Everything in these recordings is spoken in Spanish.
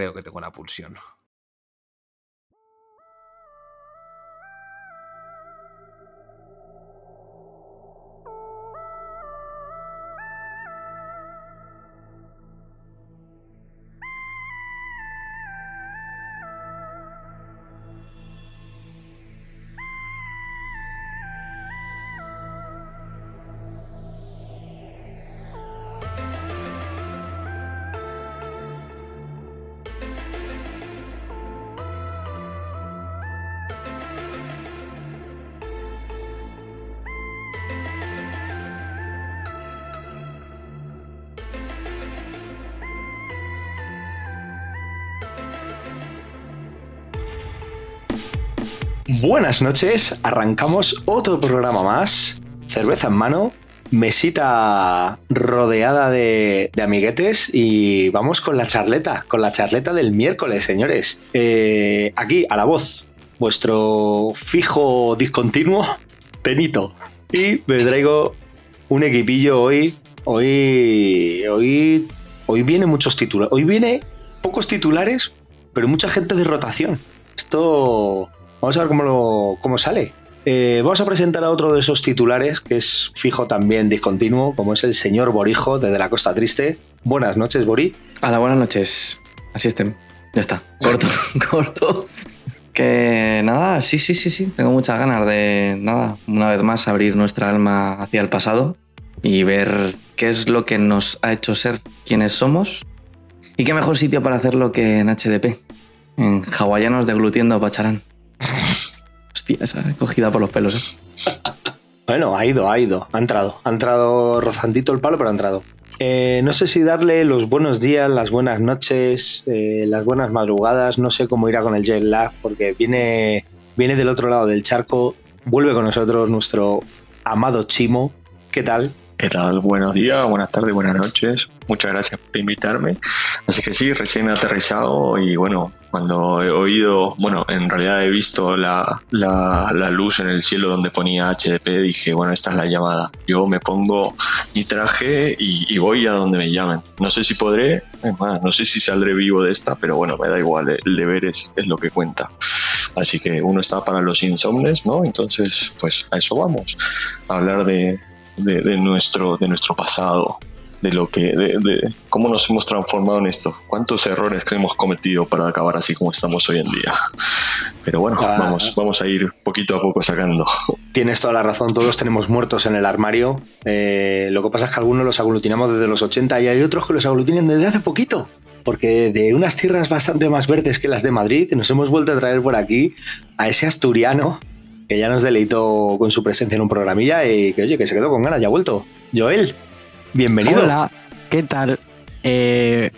Creo que tengo la pulsión. Buenas noches, arrancamos otro programa más, cerveza en mano, mesita rodeada de, amiguetes y vamos con la charleta, con la charleta del miércoles, señores. Eh, aquí, a la voz, vuestro fijo discontinuo, Tenito. Y me traigo un equipillo hoy, hoy, hoy, hoy viene muchos titulares, hoy viene pocos titulares, pero mucha gente de rotación. Esto Vamos a ver cómo, lo, cómo sale. Eh, vamos a presentar a otro de esos titulares, que es fijo también discontinuo, como es el señor Borijo desde la Costa Triste. Buenas noches, Bori. Hola, buenas noches. Así estén. Ya está. Corto, corto. Que nada, sí, sí, sí, sí. Tengo muchas ganas de, nada, una vez más abrir nuestra alma hacia el pasado y ver qué es lo que nos ha hecho ser quienes somos. Y qué mejor sitio para hacerlo que en HDP, en hawaianos deglutiendo Pacharán. Hostia, esa cogida por los pelos. ¿eh? Bueno, ha ido, ha ido, ha entrado. Ha entrado rozandito el palo, pero ha entrado. Eh, no sé si darle los buenos días, las buenas noches, eh, las buenas madrugadas. No sé cómo irá con el jet lag, porque viene, viene del otro lado del charco. Vuelve con nosotros nuestro amado Chimo. ¿Qué tal? ¿Qué tal? Buenos días, buenas tardes, buenas noches. Muchas gracias por invitarme. Así que sí, recién aterrizado y bueno, cuando he oído, bueno, en realidad he visto la, la, la, luz en el cielo donde ponía HDP, dije, bueno, esta es la llamada. Yo me pongo mi traje y, y voy a donde me llamen. No sé si podré, más, no sé si saldré vivo de esta, pero bueno, me da igual, el deber es, es lo que cuenta. Así que uno está para los insomnes, ¿no? Entonces, pues a eso vamos, a hablar de, de, de, nuestro, de nuestro pasado, de lo que, de, de, cómo nos hemos transformado en esto, cuántos errores que hemos cometido para acabar así como estamos hoy en día. Pero bueno, ah. vamos, vamos a ir poquito a poco sacando. Tienes toda la razón, todos tenemos muertos en el armario. Eh, lo que pasa es que algunos los aglutinamos desde los 80 y hay otros que los aglutinan desde hace poquito. Porque de unas tierras bastante más verdes que las de Madrid, nos hemos vuelto a traer por aquí a ese asturiano que ya nos deleitó con su presencia en un programilla y que, oye, que se quedó con ganas, ya ha vuelto. Joel, bienvenido. Hola, ¿qué tal? Eh,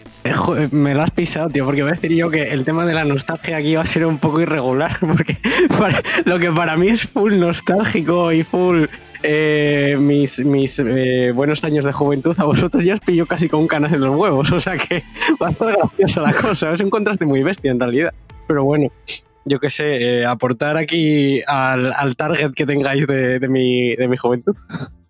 me lo has pisado, tío, porque voy a decir yo que el tema de la nostalgia aquí va a ser un poco irregular, porque lo que para mí es full nostálgico y full eh, mis, mis eh, buenos años de juventud, a vosotros ya os pillo casi con canas en los huevos, o sea que va a ser graciosa la cosa, es un contraste muy bestia en realidad, pero bueno, yo qué sé, eh, aportar aquí al, al, target que tengáis de, de, mi, de mi juventud.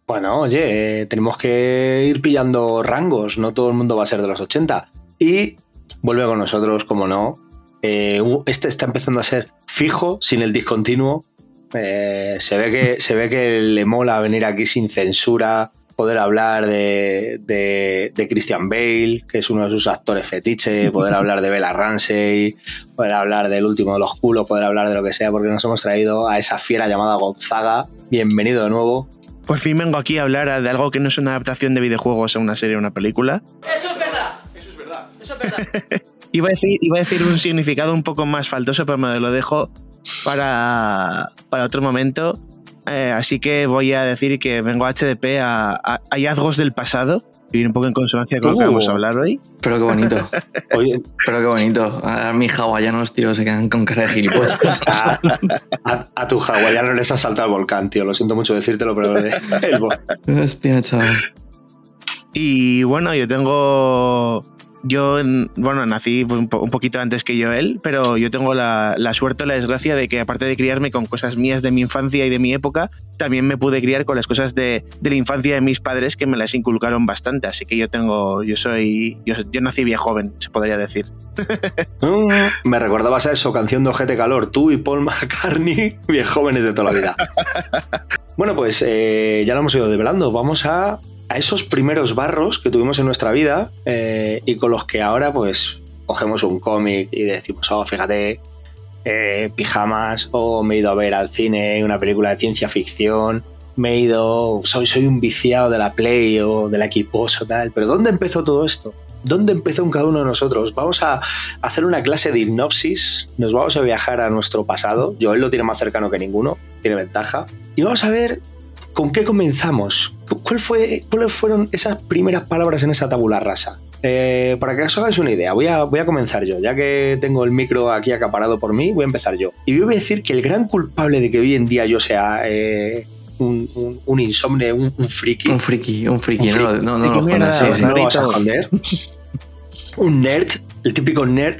Bueno, oye, eh, tenemos que ir pillando rangos, no todo el mundo va a ser de los 80. Y vuelve con nosotros, como no. Eh, este está empezando a ser fijo, sin el discontinuo. Se, ve que, se ve que le mola venir aquí sin censura, poder hablar de, de, de, Christian Bale, que es uno de sus actores fetiche, poder hablar de Bella Ramsey, poder hablar del último de los culos, poder hablar de lo que sea, porque nos hemos traído a esa fiera llamada Gonzaga. Bienvenido de nuevo. Por fin vengo aquí a hablar de algo que no es una adaptación de videojuegos a una serie o una película. Eso es verdad. Eso es verdad. Eso es verdad. iba, a decir, iba a decir un significado un poco más faltoso, pero me lo dejo para, para otro momento. Eh, así que voy a decir que vengo a HDP a, a hallazgos del pasado y viene un poco en consonancia con lo que Uh. vamos a hablar hoy. Pero qué bonito. Oye, Pero qué bonito. Ahora mis hawaianos, tío, se quedan con cara de gilipollas. a, a- a tu hawaiano les ha saltado el volcán, tío. Lo siento mucho decírtelo, pero el Hostia, chaval. Y bueno, yo tengo. Yo, bueno, nací pues, un, po- un poquito antes que yo él, pero yo tengo la, la suerte o la desgracia de que, aparte de criarme con cosas mías de mi infancia y de mi época, también me pude criar con las cosas de, de la infancia de mis padres que me las inculcaron bastante. Así que yo tengo. Yo soy. Yo, yo nací bien joven, se podría decir. Mm, Me recordabas a eso, canción de Ojete Calor. Tú y Paul McCartney, bien jóvenes de toda la vida. Bueno, pues eh, ya lo hemos ido develando. Vamos a, a esos primeros barros que tuvimos en nuestra vida eh, y con los que ahora, pues, cogemos un cómic y decimos, oh, fíjate, eh, pijamas, o me he ido a ver al cine una película de ciencia ficción. Me he ido, soy, soy un viciado de la Play o de la Xbox tal. Pero ¿dónde empezó todo esto? ¿Dónde empezó cada uno de nosotros? Vamos a hacer una clase de hipnosis, nos vamos a viajar a nuestro pasado, Joel lo tiene más cercano que ninguno, tiene ventaja, y vamos a ver con qué comenzamos, ¿Cuál fue, cuáles fueron esas primeras palabras en esa tabula rasa. Eh, para que os hagáis una idea, voy a, voy a comenzar yo, ya que tengo el micro aquí acaparado por mí, voy a empezar yo. Y yo voy a decir que el gran culpable de que hoy en día yo sea eh, un, un, un insomne, un, un friki, Un friki, un friki. No, no, no, lo no lo vas a Rarito. esconder. Un nerd, el típico nerd.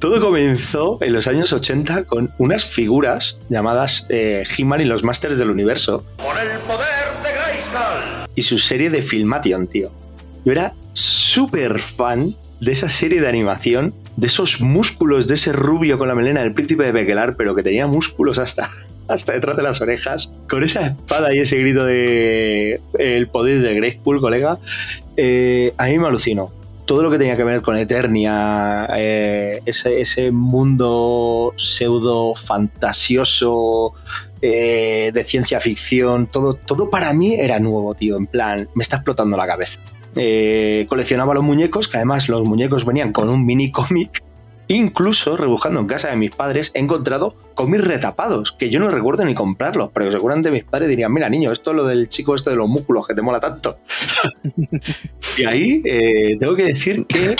Todo comenzó en los años 80 con unas figuras llamadas eh, He-Man y los Masters del Universo. Por el poder de Grayskull. Y su serie de Filmation, tío. Yo era súper fan de esa serie de animación, de esos músculos de ese rubio con la melena del príncipe de Bekelar, pero que tenía músculos hasta, hasta detrás de las orejas, con esa espada y ese grito de el poder de Grayskull, colega. Eh, a mí me alucinó. Todo lo que tenía que ver con Eternia, eh, ese, ese mundo pseudo fantasioso eh, de ciencia ficción, todo, todo para mí era nuevo, tío. En plan, me está explotando la cabeza. Eh, coleccionaba los muñecos, que además los muñecos venían con un mini cómic. Incluso, rebuscando en casa de mis padres, he encontrado cómics retapados, que yo no recuerdo ni comprarlos, pero seguramente mis padres dirían, mira niño, esto es lo del chico este de los músculos que te mola tanto. y ahí eh, tengo que decir que,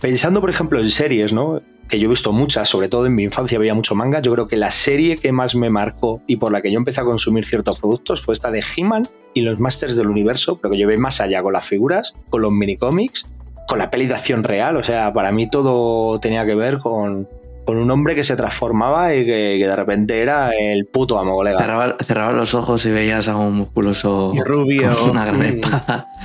pensando por ejemplo en series, ¿no? que yo he visto muchas, sobre todo en mi infancia veía mucho manga, yo creo que la serie que más me marcó y por la que yo empecé a consumir ciertos productos fue esta de He-Man y los Masters del Universo, pero que yo veía más allá con las figuras, con los minicómics, con la peli de acción real, o sea, para mí todo tenía que ver con, con un hombre que se transformaba y que, que de repente era el puto amo, colega. Cerraba, cerraba los ojos y veías a un musculoso Y rubio. con una gran Mm. espada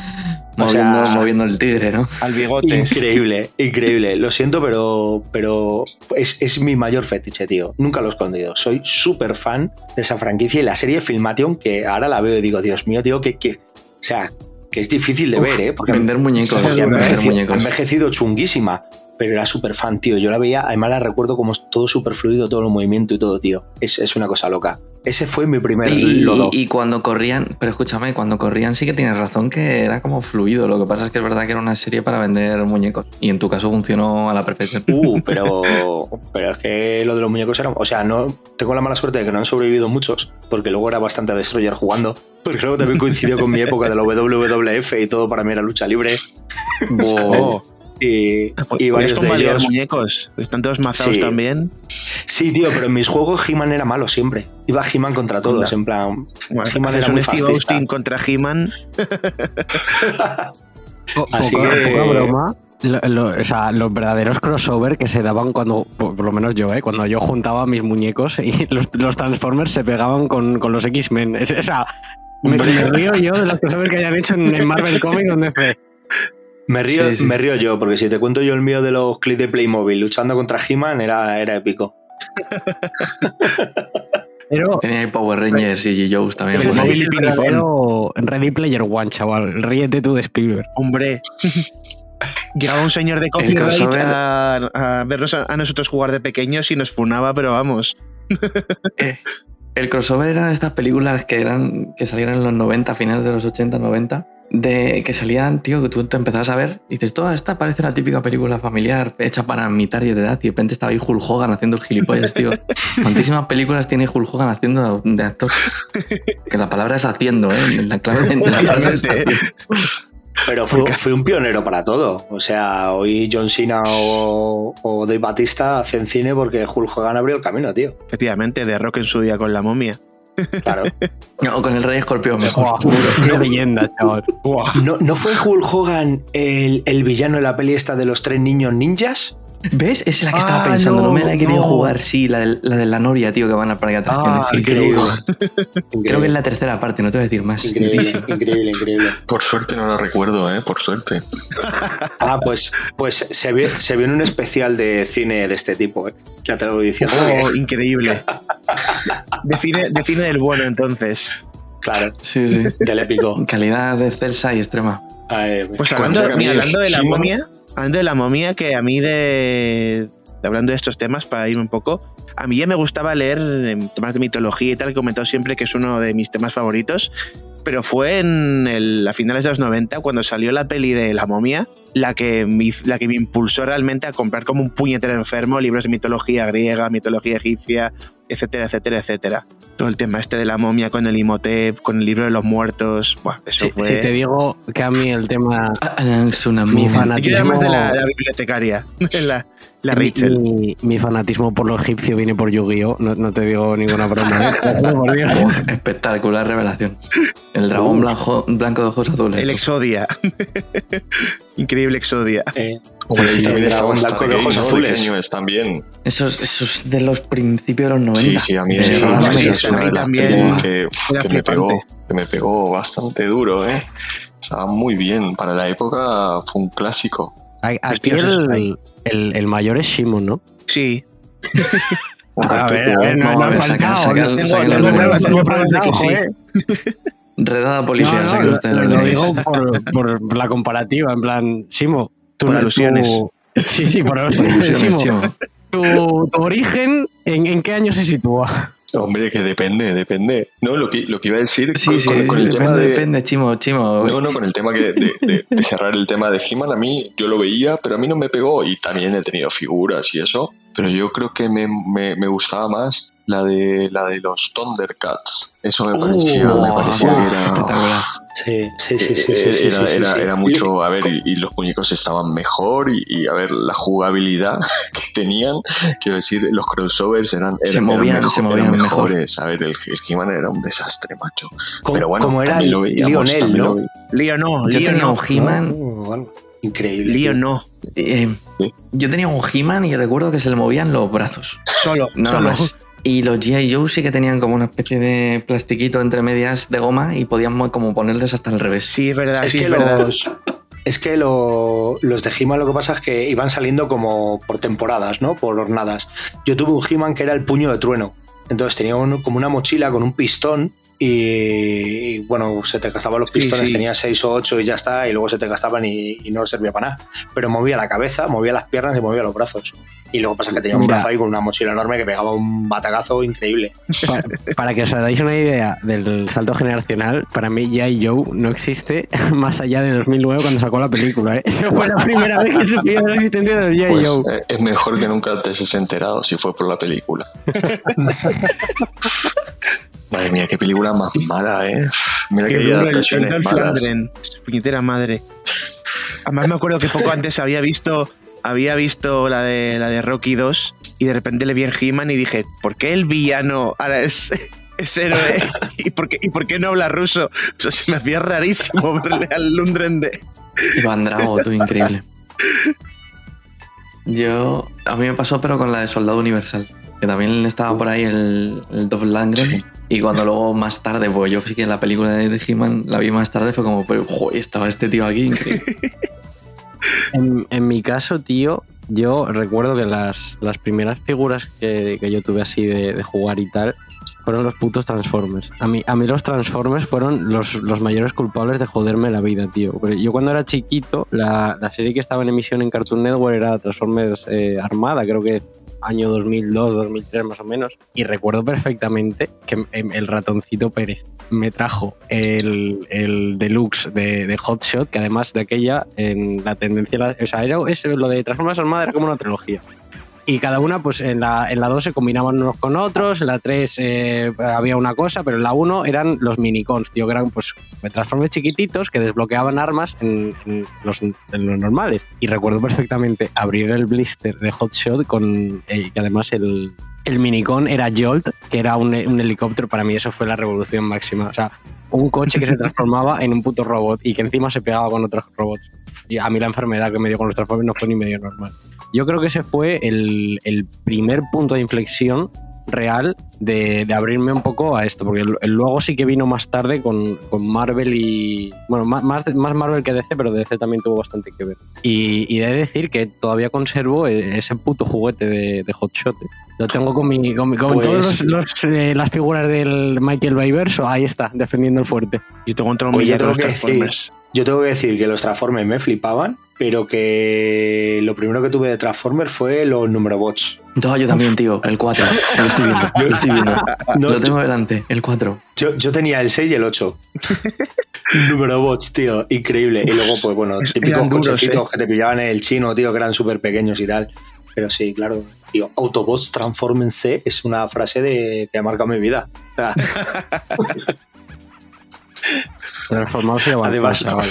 O sea- moviendo, moviendo el tigre, ¿no? Al bigote. Increíble, increíble. Lo siento, pero, pero es, es mi mayor fetiche, tío. Nunca lo he escondido. Soy súper fan de esa franquicia y la serie Filmation, que ahora la veo y digo, Dios mío, tío, que, que o sea, que es difícil de ver, ¿eh? Porque Vender muñecos, ha vender muñecos. envejecido chunguísima. Pero era súper fan, tío. Yo la veía, además la recuerdo como todo súper fluido, todo el movimiento y todo, tío. Es, es una cosa loca. Ese fue mi primer Y, lodo. y- y cuando corrían, pero escúchame, cuando corrían sí que tienes razón que era como fluido. Lo que pasa es que es verdad que era una serie para vender muñecos. Y en tu caso funcionó a la perfección. Uh, pero, pero es que lo de los muñecos era. O sea, no tengo la mala suerte de que no han sobrevivido muchos, porque luego era bastante destroyer jugando. Porque luego también coincidió con mi época de la WWF y todo para mí era lucha libre. Y, y ¿Puedes varios de ellos. muñecos? Están todos mazados Sí. también. Sí, tío, pero en mis juegos He-Man era malo siempre. Iba He-Man contra todos, Anda. en plan. Bueno, He-Man era un muy Steve. Austin contra He-Man. Así poca, que- poca broma. Lo- lo- o sea, los verdaderos crossover que se daban cuando, por por lo menos yo, ¿eh? cuando yo juntaba mis muñecos y los, los Transformers se pegaban con, con los X-Men. Es- O sea, me, me río yo de los crossovers que hayan hecho en, en Marvel Comics donde fue. Me río, Sí, sí. me río yo, porque si te cuento yo el mío de los clips de Playmobil luchando contra He-Man, era, era épico. Pero Tenía ahí Power Rangers y G. Joes también. móvil y Ready Player One, chaval. Ríete tú de Spielberg. Hombre. Llegaba un señor de copyright a, a vernos a, a nosotros jugar de pequeños y nos funaba, pero vamos. Eh, el crossover eran estas películas que eran que salieron en los 90, finales de los 80, 90, de que salían, tío, que tú te empezabas a ver y dices, toda esta parece la típica película familiar hecha para mi target de edad y de repente estaba ahí Hulk Hogan haciendo el gilipollas, tío. ¿Cuantísimas películas tiene Hulk Hogan haciendo de actor? Que la palabra es haciendo, ¿eh? La clave la frase es Totalmente. Pero fue, fue un pionero para todo. O sea, hoy John Cena o, o Dave Batista hacen cine porque Hulk Hogan abrió el camino, tío. Efectivamente, de Rock en su día con la momia. Claro. No, con el Rey Escorpión mejor. Qué leyenda, chaval. ¿No, ¿no fue Hulk Hogan el, el villano de la peli esta de los tres niños ninjas? ¿Ves? Esa es la que estaba Ah, pensando, no, no, me la he querido no. jugar, sí, la de, la de la Noria, tío, que van al parque de atracciones. Ah, sí, increíble. Creo que es la tercera parte, no te voy a decir más. Increíble, increíble, increíble. Por suerte no la recuerdo, ¿eh? Por suerte. Ah, pues, pues se, vio, se un especial de cine de este tipo, ¿eh? Ya te lo voy diciendo. Oh, increíble. Define, define del bueno entonces. Claro, Sí, sí. del épico. Calidad excelsa y extrema. Ay, Pues hablando, mira, hablando de la momia, hablando de la momia, que a mí de, hablando de estos temas, para irme un poco, a mí ya me gustaba leer em, temas de mitología y tal, he comentado siempre que es uno de mis temas favoritos, pero fue en el, a finales de los 90 cuando salió la peli de la momia, la que, me, la que me impulsó realmente a comprar como un puñetero enfermo libros de mitología griega, mitología egipcia, etcétera, etcétera, etcétera. Todo el tema este de la momia con el Imhotep, con el libro de los muertos, buah, eso Si, fue... si te digo que a mí el tema. Es una Mi fanatismo. Yo más de la, la bibliotecaria, la, la Rachel. Mi, mi fanatismo por lo egipcio viene por Yu-Gi-Oh! No, no te digo ninguna broma. ¿eh? Espectacular revelación. El dragón blanco, blanco de ojos azules. El Exodia. Increíble Exodia. eh, Sí, también el estaba dragón blanco de ojos azules. ¿De qué año es también? Esos, esos de los principios de los 90. Sí, sí, a mí sí, sí, sí, es una de también que, me pegó, que me pegó bastante duro, ¿eh? Estaba muy bien. Para la época fue un clásico. Aquí el, el, el mayor es Shimon, ¿no? Sí. A ver, cartucho, a ver, ¿eh? no, no a ver, no sí. Redada No, lo, digo por, por la comparativa, en plan, Simo, tú Por alusiones. tú- Sí, sí, por alusiones. tu, tu origen, ¿en, en qué año se sitúa? Hombre, que depende, depende. No, lo que, lo que iba a decir Sí, con, sí, con- con el depende, tema de... depende, Chimo, Chimo. No, no, con el tema que de, de- de cerrar el tema de He-Man, a mí yo lo veía, pero a mí no me pegó y también he tenido figuras y eso, pero yo creo que me, me- me gustaba más la de la de los Thundercats. Eso me parecía, me Oh, parecía que era, espectacular. sí, sí, sí, sí, sí, eh, sí, era, sí, era- sí. era mucho, a ver, y, y los muñecos estaban mejor y, y, a ver, la jugabilidad que tenían, quiero decir, los crossovers eran, Se eran- movían- eran se movían eran mejor. mejores. A ver, el, el He-Man era un desastre, macho. Como- Pero bueno, como era lo veíamos, Lionel, ¿no? Lío no, Yo tenía no. un He-Man. Oh, bueno, increíble. Lío no. eh, Sí. yo tenía un He-Man y recuerdo que se le movían los brazos. Solo. Nada solo. más. Y los G.I. Joe sí que tenían como una especie de plastiquito entre medias de goma y podíamos como ponerles hasta al revés. Sí, es verdad, Es sí, que es verdad. los, es que lo- los de He-Man lo que pasa es que iban saliendo como por temporadas, ¿no? Por hornadas. Yo tuve un He-Man que era el puño de trueno. Entonces tenía un- como una mochila con un pistón y, y, bueno, se te gastaban los pistones, sí. tenía 6 o 8 y ya está, y luego se te gastaban y, y no servía para nada. Pero movía la cabeza, movía las piernas y movía los brazos. Y luego pasa que tenía un Mira. brazo ahí con una mochila enorme que pegaba un batacazo increíble. Para, para que os dais una idea del salto generacional, para mí G.I. Joe no existe más allá de 2009 cuando sacó la película. ¿eh? Esa fue la primera vez que supe de la existencia G.I. Pues Joe. eh, es mejor que nunca te hayas enterado si fue por la película. Madre mía, qué película más mala, ¿eh? Mira que Que duro el, el puñetera madre. Además me acuerdo que poco antes había visto había visto la de la de Rocky 2 y de repente le vi en He-Man y dije, ¿por qué el villano ahora es, es héroe? ¿Y por, qué, ¿Y por qué no habla ruso? O sea, se me hacía rarísimo verle al Lundgren de... Iván Drago, tú, increíble. Yo, a mí me pasó, pero con la de Soldado Universal, que también estaba por ahí el, el Dolph Lundgren. Sí. Y cuando luego más tarde, pues yo sí que la película de, He-Man la vi más tarde, fue como, pero, joder, estaba este tío aquí. En, mi caso, tío, yo recuerdo que las, las primeras figuras que, que yo tuve así de, jugar y tal fueron los putos Transformers. A mí, a mí los Transformers fueron los, los mayores culpables de joderme la vida, tío. Yo cuando era chiquito, la, la serie que estaba en emisión en Cartoon Network era Transformers eh, Armada, creo que año 2002, 2003 más o menos, y recuerdo perfectamente que em, el ratoncito Pérez me trajo el, el deluxe de, de Hot Shot, que además de aquella, en la tendencia, o sea, era, es- lo de Transformers Armada era como una trilogía. Y cada una, pues en la, en la 2 se combinaban unos con otros, en la 3 eh, había una cosa, pero en la 1 eran los minicons, tío, que eran pues Transformers chiquititos que desbloqueaban armas en, los, en los normales. Y recuerdo perfectamente abrir el blister de Hotshot con eh, que además el, el minicon era Jolt, que era un, un helicóptero. Para mí eso fue la revolución máxima. O sea, un coche que se transformaba en un puto robot y que encima se pegaba con otros robots. Y a mí la enfermedad que me dio con los Transformers no fue ni medio normal. Yo creo que ese fue el, el primer punto de inflexión real de, de abrirme un poco a esto, porque el- el luego sí que vino más tarde con, con Marvel y... Bueno, más, más, Marvel que DC, pero DC también tuvo bastante que ver. Y, y de decir que todavía conservo e- ese puto juguete de, de Hotshot. eh. Lo tengo con, mi, con, mi- con Pues- todas las figuras del Michael Bayverso, ahí está, defendiendo el fuerte. Yo tengo un Oye, con los que decir, Transformers. yo tengo que decir que los Transformers me flipaban, pero que lo primero que tuve de Transformers fue los Numerobots. No, yo también, tío. El 4. Lo estoy viendo. Lo estoy viendo. No, lo tengo delante. El 4. Yo, yo tenía el 6 y el 8. Numerobots, tío, increíble. Y luego, pues bueno, típicos cochecitos eh. que te pillaban en el chino, tío, que eran súper pequeños y tal. Pero sí, claro, tío, Autobots transfórmense es una frase de, que ha marcado mi vida. O sea, Transformados y avanzados, Además, chaval.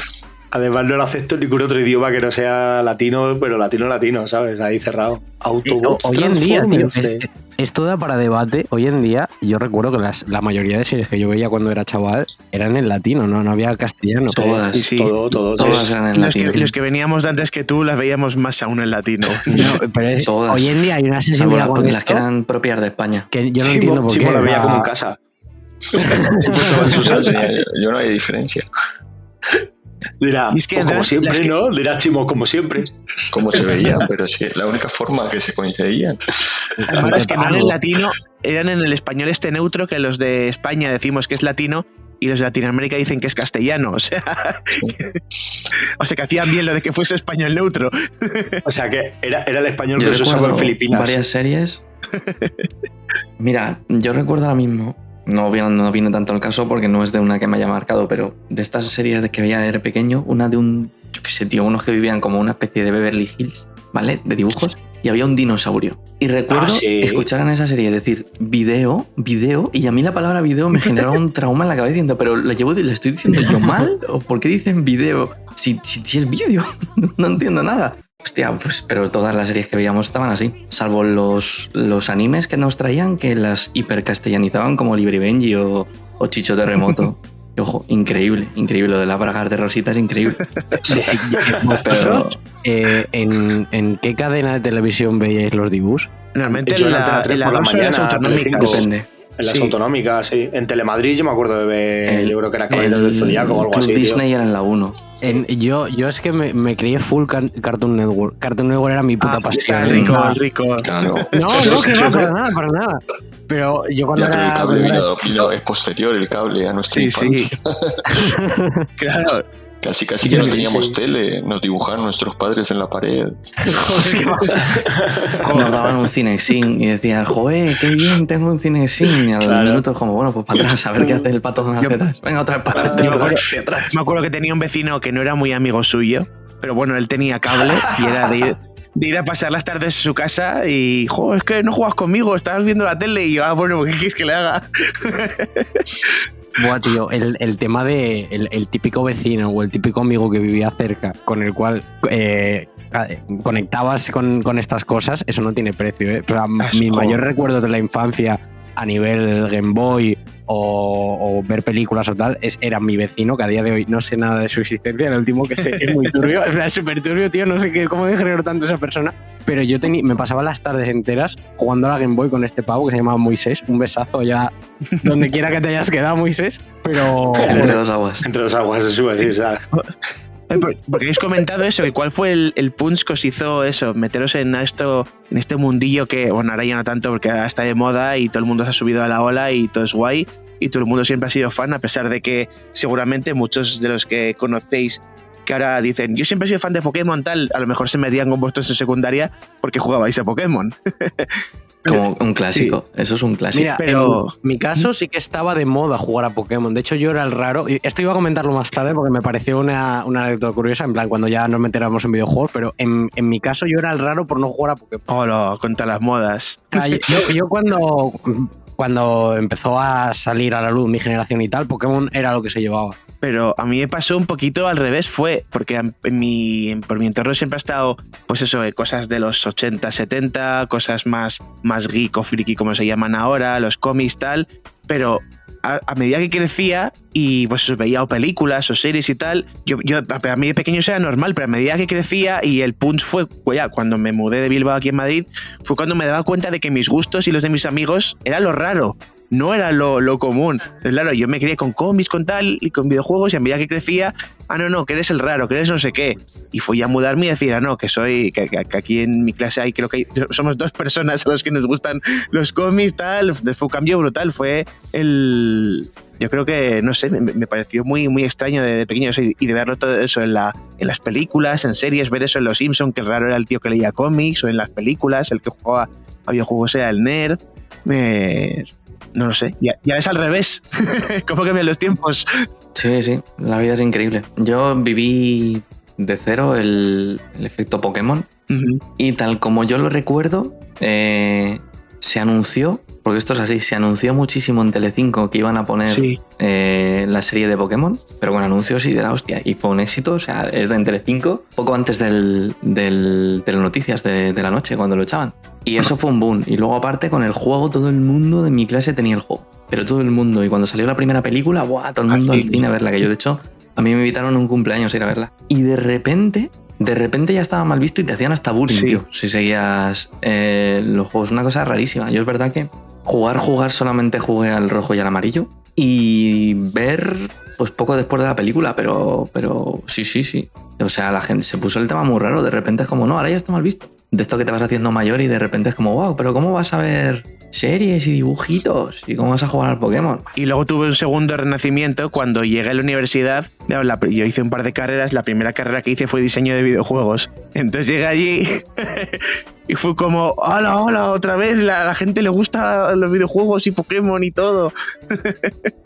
Además, no lo acepto en ningún otro idioma que no sea latino, pero latino latino, ¿sabes? Ahí cerrado. Autobots Hoy en día, tío, transfórmense. es- esto da para debate. Hoy en día, yo recuerdo que las- la mayoría de series que yo veía cuando era chaval eran en latino, no, no había castellano. Todas. Sí, sí. Todo, todo. Todas sí. eran en Los que, latino. los que veníamos de antes que tú las veíamos más aún en latino. No, pero es- Todas. hoy en día hay una Salvo sensibilidad las, con las esto que eran propias de España. que yo no Chimo- entiendo por qué. lo veía como en casa. Yo no hay diferencia. Dirá, es que como siempre, que- ¿no? Dirá Chimo, como siempre. Cómo se veían, pero sí, la única forma que se coincidían. Además, las que no eran en latino eran en el español este neutro que los de España decimos que es latino y los de Latinoamérica dicen que es castellano. O sea, o sea que hacían bien lo de que fuese español neutro. O sea que era, era el español Yo que se usaba en Filipinas. varias series. Mira, yo recuerdo ahora mismo, no viene, no viene tanto el caso porque no es de una que me haya marcado, pero de estas series de que veía de pequeño, una de un, yo qué sé, tío, unos que vivían como una especie de Beverly Hills, ¿vale? De dibujos. Y había un dinosaurio. Y recuerdo Ah, sí. escuchar en esa serie decir video, video, y a mí la palabra video me generaba un trauma en la cabeza diciendo, pero ¿le, llevo, ¿le estoy diciendo yo mal? ¿O por qué dicen video? Si, si, si es vídeo, no entiendo nada. Hostia, pues, pero todas las series que veíamos estaban así. Salvo los, los animes que nos traían, que las hipercastellanizaban como Libri Benji o, o Chicho Terremoto. Y, Ojo, increíble, increíble. Lo de las bragas de Rosita es increíble. Pero ¿Vosotros, eh, ¿en, en qué cadena de televisión veíais los dibujos? Normalmente Yo en la, 3 en la por la 2 eran las mañana, depende. En las Sí. autonómicas, sí. En Telemadrid yo me acuerdo de ver, El- yo creo que era Caballeros del Zodíaco o algo Club así. tío. Disney era en la 1. En- yo, yo es que me, me crié full can- Cartoon Network. Cartoon Network era mi puta Ah, pasión. está rico, Ah. rico. Claro. No, no, que no, para nada, para nada. Pero yo cuando Ya, pero el era. cable era- vino, vino- es posterior el cable a nuestra Sí, sí. infancia. Claro. Casi, casi que no teníamos sí. tele, nos dibujaron nuestros padres en la pared. Nos daban un cinexin y decían, joder, qué bien, tengo un cinexin. Y al Claro. minuto, como, bueno, pues para atrás, a ver qué hace el pato Yo- tetas. Venga, otra vez para adelante, me atrás. Me acuerdo que tenía un vecino que no era muy amigo suyo, pero bueno, él tenía cable y era de ir, de ir a pasar las tardes en su casa y, jo, es que no juegas conmigo, estabas viendo la tele y yo, ah, bueno, ¿qué quieres que le haga? Buah, tío, el, el tema de el, el típico vecino o el típico amigo que vivía cerca con el cual eh, conectabas con, con estas cosas, eso no tiene precio. ¿eh? O sea, Es- mi mayor recuerdo de la infancia a nivel Game Boy o, o ver películas o tal, es, era mi vecino, que a día de hoy no sé nada de su existencia, el último que sé es muy turbio, es súper turbio, tío, no sé qué, cómo degeneró tanto esa persona, pero yo tení- me pasaba las tardes enteras jugando a la Game Boy con este pavo que se llamaba Moisés, un besazo ya donde quiera que te hayas quedado, Moisés, pero... Entre dos aguas. Entre los aguas, eso iba a decir, o sea, Porque habéis comentado eso, cuál fue el, el punch que os hizo eso, meteros en esto, en este mundillo que, bueno, ahora ya no tanto porque está de moda y todo el mundo se ha subido a la ola y todo es guay y todo el mundo siempre ha sido fan, a pesar de que seguramente muchos de los que conocéis que ahora dicen, yo siempre he sido fan de Pokémon, tal, a lo mejor se metían con vosotros en secundaria porque jugabais a Pokémon. Como un clásico. Eso es un clásico. Mira, pero- en mi caso sí que estaba de moda jugar a Pokémon. De hecho, yo era el raro. y Esto iba a comentarlo más tarde porque me pareció una, una anécdota curiosa, en plan, cuando ya nos meteramos en videojuegos, pero en, en mi caso yo era el raro por no jugar a Pokémon. Hola, contra las modas. Yo, yo cuando, cuando empezó a salir a la luz mi generación y tal, Pokémon era lo que se llevaba. Pero a mí me pasó un poquito al revés, fue porque mi, por mi entorno siempre ha estado, pues eso, eh, cosas de los 80, 70, cosas más, más geek o friki como se llaman ahora, los cómics, tal, pero a, medida que crecía y pues veía o películas o series y tal, yo, yo a mí de pequeño era normal, pero a medida que crecía y el punch fue, ya, cuando me mudé de Bilbao aquí en Madrid, fue cuando me daba cuenta de que mis gustos y los de mis amigos era lo raro no era lo, lo común. Entonces, claro, yo me crié con cómics, con tal, y con videojuegos, y a medida que crecía, ah, no, no, que eres el raro, que eres no sé qué. Y fui a mudarme y decir, ah, no, que soy, que, aquí en mi clase hay, creo que somos dos personas a los que nos gustan los cómics, tal. Fue un cambio brutal, fue el... Yo creo que, no sé, me, pareció muy, muy extraño de, pequeño y, de verlo todo eso en, la, en las películas, en series, ver eso en Los Simpsons, que raro era el tío que leía cómics, o en las películas, el que jugaba a videojuegos era el nerd. Me, no lo sé, ya, ya es al revés. ¿Cómo cambian los tiempos? Sí, sí, la vida es increíble. Yo viví de cero el, el efecto Pokémon y tal como yo lo recuerdo, eh, se anunció, porque esto es así, se anunció muchísimo en Telecinco que iban a poner Sí, eh, la serie de Pokémon, pero con anuncios y de la hostia. Y fue un éxito, o sea, es de en Telecinco, poco antes del, del Telenoticias de, de la noche, cuando lo echaban. Y eso fue un boom. Y luego aparte con el juego, todo el mundo de mi clase tenía el juego. Pero todo el mundo. Y cuando salió la primera película, ¡buah! Todo el Ah, mundo al cine a verla. Que yo, de hecho, a mí me invitaron a un cumpleaños a ir a verla. Y de repente, de repente ya estaba mal visto y te hacían hasta bullying, Sí. tío. Si seguías eh, los juegos. Una cosa rarísima. Yo es verdad que jugar, jugar solamente jugué al rojo y al amarillo. Y ver, pues poco después de la película, pero, pero sí, sí, sí. O sea, la gente se puso el tema muy raro. De repente es como, no, ahora ya está mal visto. De esto que te vas haciendo mayor y de repente es como, wow, pero ¿cómo vas a ver series y dibujitos? ¿Y cómo vas a jugar al Pokémon? Y luego tuve un segundo renacimiento cuando llegué a la universidad. Yo hice un par de carreras. La primera carrera que hice fue diseño de videojuegos. Entonces llegué allí y fue como, hola, hola, otra vez. La, la gente le gusta los videojuegos y Pokémon y todo.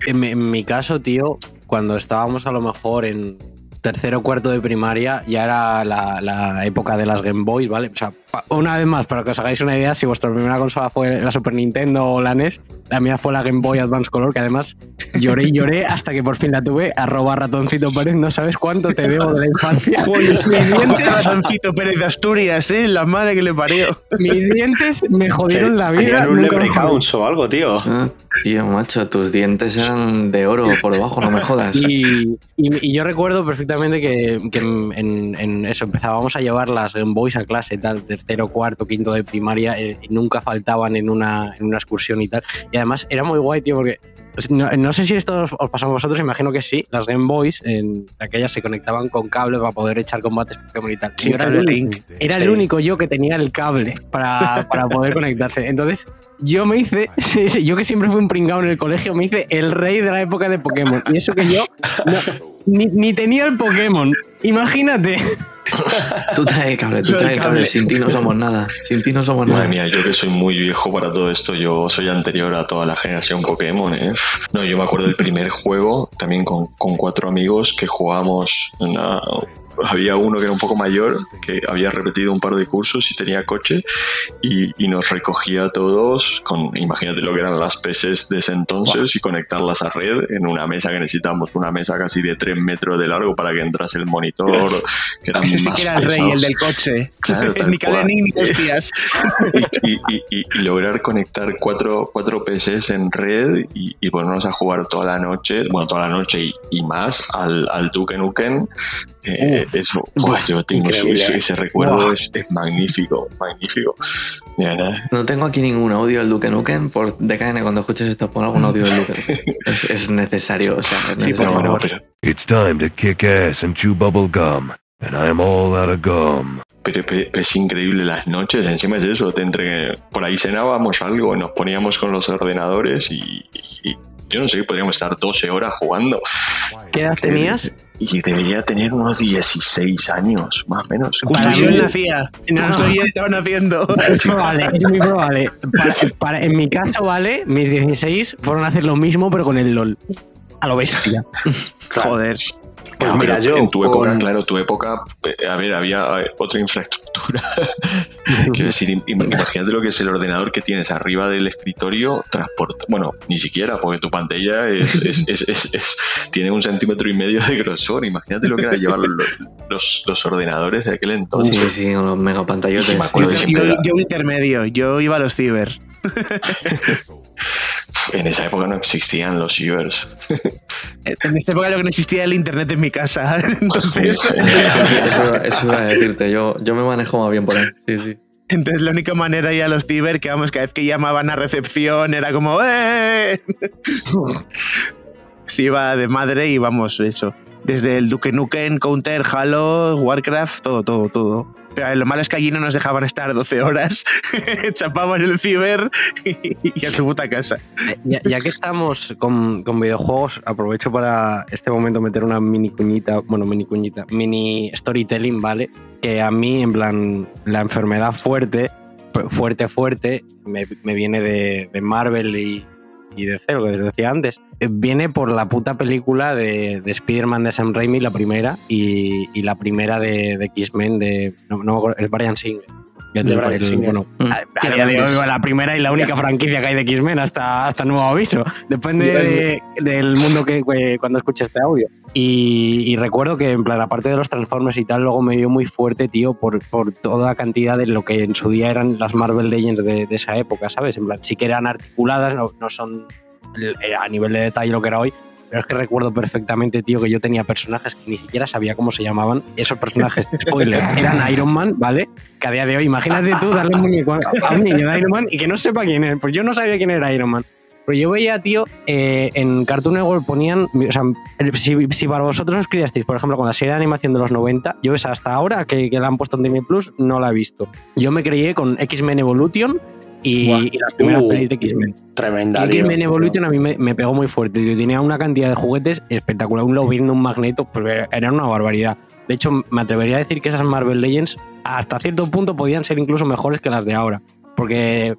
En mi, en mi caso, tío, cuando estábamos a lo mejor en tercero o cuarto de primaria, ya era la, la época de las Game Boys, ¿vale? O sea, una vez más, para que os hagáis una idea, si vuestra primera consola fue la Super Nintendo o la NES, la mía fue la Game Boy Advance Color, que además lloré y lloré hasta que por fin la tuve. Arroba ratoncito Pérez, no sabes cuánto te debo de la infancia. mis, dientes, Ratoncito Pérez de Asturias, ¿eh? La madre que le parió. mis dientes me jodieron la vida. Un leprechauns o algo, tío. Ah, tío, macho, tus dientes eran de oro por debajo, no me jodas. Y, y- y yo recuerdo perfectamente que, que en, en eso empezábamos a llevar las Game Boys a clase y tal, tercero, cuarto, quinto de primaria, eh, y nunca faltaban en una, en una excursión y tal. Y además era muy guay, tío, porque no, no sé si esto os, os pasó a vosotros, imagino que sí. Las Game Boys, en aquellas se conectaban con cable para poder echar combates Pokémon y tal. Sí, yo era el link. era Sí. el único yo que tenía el cable para, para poder conectarse. Entonces, yo me hice, yo que siempre fui un pringao en el colegio, me hice el rey de la época de Pokémon. Y eso que yo no- ni, ni tenía el Pokémon. Imagínate. Tú traes el cable, tú traes el cable. Sin ti no somos nada. Sin ti no somos nada. Madre mía, yo que soy muy viejo para todo esto, yo soy anterior a toda la generación Pokémon. ¿eh? No, yo me acuerdo del primer juego, también con, con cuatro amigos que jugábamos. una- había uno que era un poco mayor, que había repetido un par de cursos y tenía coche, y, y nos recogía a todos con, imagínate lo que eran las PCs de ese entonces, y conectarlas a red en una mesa que necesitábamos, una mesa casi de 3 metros de largo para que entrase el monitor, que era Ese sí que era el rey, el del coche. Claro, ni cual. ni hostias. y, y- y- y- lograr conectar cuatro, cuatro PCs en red y, ponernos a jugar toda la noche, bueno, toda la noche y, y más al, al Duke Nukem. Eh, eso, joder, yo tengo ese, increíble. ese recuerdo, Buah. es, es magnífico, magnífico. No tengo aquí ningún audio del Duke Nukem. Por DKN, cuando escuches esto, pon algún audio del Duke. es, es necesario, o sea, es Sí, por necesario. no, favor. pero, It's time to kick ass and chew bubble gum. And I'm all out of gum. pero- pero es increíble las noches, encima de eso, te entre, por ahí cenábamos algo, nos poníamos con los ordenadores y, y yo no sé, podríamos estar 12 horas jugando. ¿Qué edad tenías? Y debería tener unos 16 años, más o menos. Justo Para yo mí- nacía. No. Justo yo estaba naciendo. Es probable, es muy probable. Para- para- en mi caso, ¿vale? Mis 16 fueron a hacer lo mismo, pero con el LOL. A lo bestia. Joder. Pues Ah, mira, pero yo en tu época, con- claro, tu época, eh, a ver, había eh, otra infraestructura. Quiero decir, im- imagínate lo que es el ordenador que tienes arriba del escritorio, transporta, bueno, ni siquiera, porque tu pantalla es, es- es- es- es- tiene un centímetro y medio de grosor. Imagínate lo que era llevar los, los- los ordenadores de aquel entonces. Sí, sí, con los megapantallotes. Sí, Yo, yo, yo intermedio, yo iba a los ciber. En esa época no existían los cibers. En esta época lo que no existía era el internet en mi casa. Entonces, Eso, eso iba a decirte, yo, yo me manejo más bien por ahí. Sí, sí. entonces la única manera de ir a los ciber, que vamos, cada vez que llamaban a recepción era como ¡Eh! Se iba de madre y vamos, eso. Desde el Duke Nukem, Counter, Halo, Warcraft, todo, todo, todo. Lo malo es que allí no nos dejaban estar 12 horas. Chapaban el ciber y, a tu puta casa. Ya, ya que estamos con, con videojuegos, aprovecho para este momento meter una mini cuñita, bueno, mini cuñita, mini storytelling, ¿vale? Que a mí, en plan, la enfermedad fuerte, fu- fuerte, fuerte, me, me viene de, de Marvel y, y de Cero, que les decía antes. Eh, Viene por la puta película de, de Spider-Man de Sam Raimi, la primera, y, la primera de, de X-Men de. No, no es Brian Singer. El De Bryan Singer. bueno, Mm. a, a día de hoy, la primera y la única franquicia que hay de X-Men hasta, hasta nuevo aviso. Depende de- del mundo que, que- cuando escuche este audio. Y, y recuerdo que, en plan, aparte de los Transformers y tal, luego me dio muy fuerte, tío, por, por toda cantidad de lo que en su día eran las Marvel Legends de, de esa época, ¿sabes? En plan, sí que eran articuladas, no, no son eh, a nivel de detalle lo que era hoy. Pero es que recuerdo perfectamente, tío, que yo tenía personajes que ni siquiera sabía cómo se llamaban. Esos personajes, spoiler, eran Iron Man, ¿vale? Que a día de hoy, imagínate tú darle un muñeco a un niño de Iron Man y que no sepa quién es. Pues yo no sabía quién era Iron Man. Pero yo veía, tío, eh, en Cartoon Network ponían. O sea, si, si para vosotros os criasteis, por ejemplo, con la serie de animación de los 90, yo esa hasta ahora que, que la han puesto en Disney Plus, no la he visto. Yo me creí con X-Men Evolution y, las primeras Uh, pelis de X-Men. Tremenda. X-Men Evolution a mí me, me pegó muy fuerte. tío. Tenía una cantidad de juguetes espectacular. Un Lobin, un Magneto, pues era una barbaridad. De hecho, me atrevería a decir que esas Marvel Legends hasta cierto punto podían ser incluso mejores que las de ahora. Porque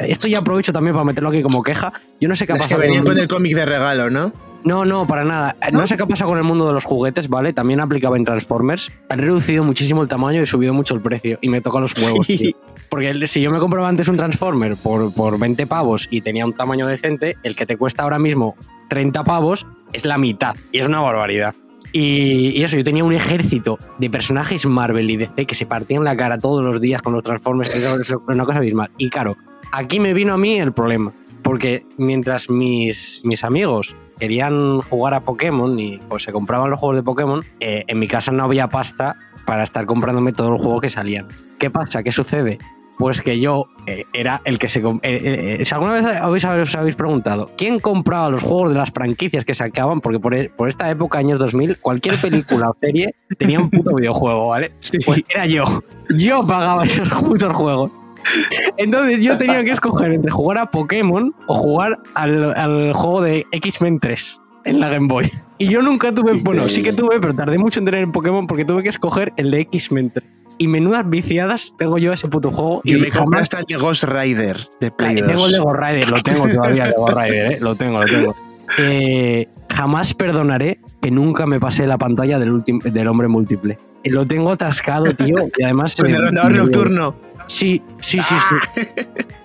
esto ya aprovecho también para meterlo aquí como queja. Yo no sé qué ha Es que pasado. venían con- con el cómic de regalo, ¿no? no, no, para nada. No sé qué ha pasado con el mundo de los juguetes, ¿vale? También aplicaba en Transformers. Han reducido muchísimo el tamaño y subido mucho el precio. Y me toca los huevos, tío. Porque si yo me compraba antes un Transformer por, por 20 pavos y tenía un tamaño decente, el que te cuesta ahora mismo 30 pavos es la mitad. Y es una barbaridad. Y, y eso, yo tenía un ejército de personajes Marvel y DC que se partían la cara todos los días con los Transformers. Era era una cosa abismal. Y claro, aquí me vino a mí el problema. Porque mientras mis, mis amigos querían jugar a Pokémon y pues se compraban los juegos de Pokémon, eh, en mi casa no había pasta para estar comprándome todos los juegos que salían. ¿Qué pasa? ¿Qué sucede? Pues que yo eh, era el que se... eh, eh, eh, si alguna vez habéis, os habéis preguntado, ¿quién compraba los juegos de las franquicias que sacaban? Porque por, e- por esta época, años 2000, cualquier película o serie tenía un puto videojuego, ¿vale? Sí. Pues era yo. Yo pagaba esos putos juegos. Entonces yo tenía que escoger entre jugar a Pokémon o jugar al, al juego de X-Men 3 en la Game Boy. Y yo nunca tuve, bueno, sí que tuve, pero tardé mucho en tener el Pokémon porque tuve que escoger el de X-Men 3. Y menudas viciadas tengo yo ese puto juego. Yo y me compré hasta el de Ghost Rider de Play Ahí 2. tengo el de Ghost Rider, lo tengo todavía el de Ghost Rider, ¿eh? lo tengo, lo tengo. Eh, jamás perdonaré que nunca me pasé la pantalla del, del hombre múltiple. Lo tengo atascado, tío, y además... Con el rondador nocturno. Sí, sí, sí, sí.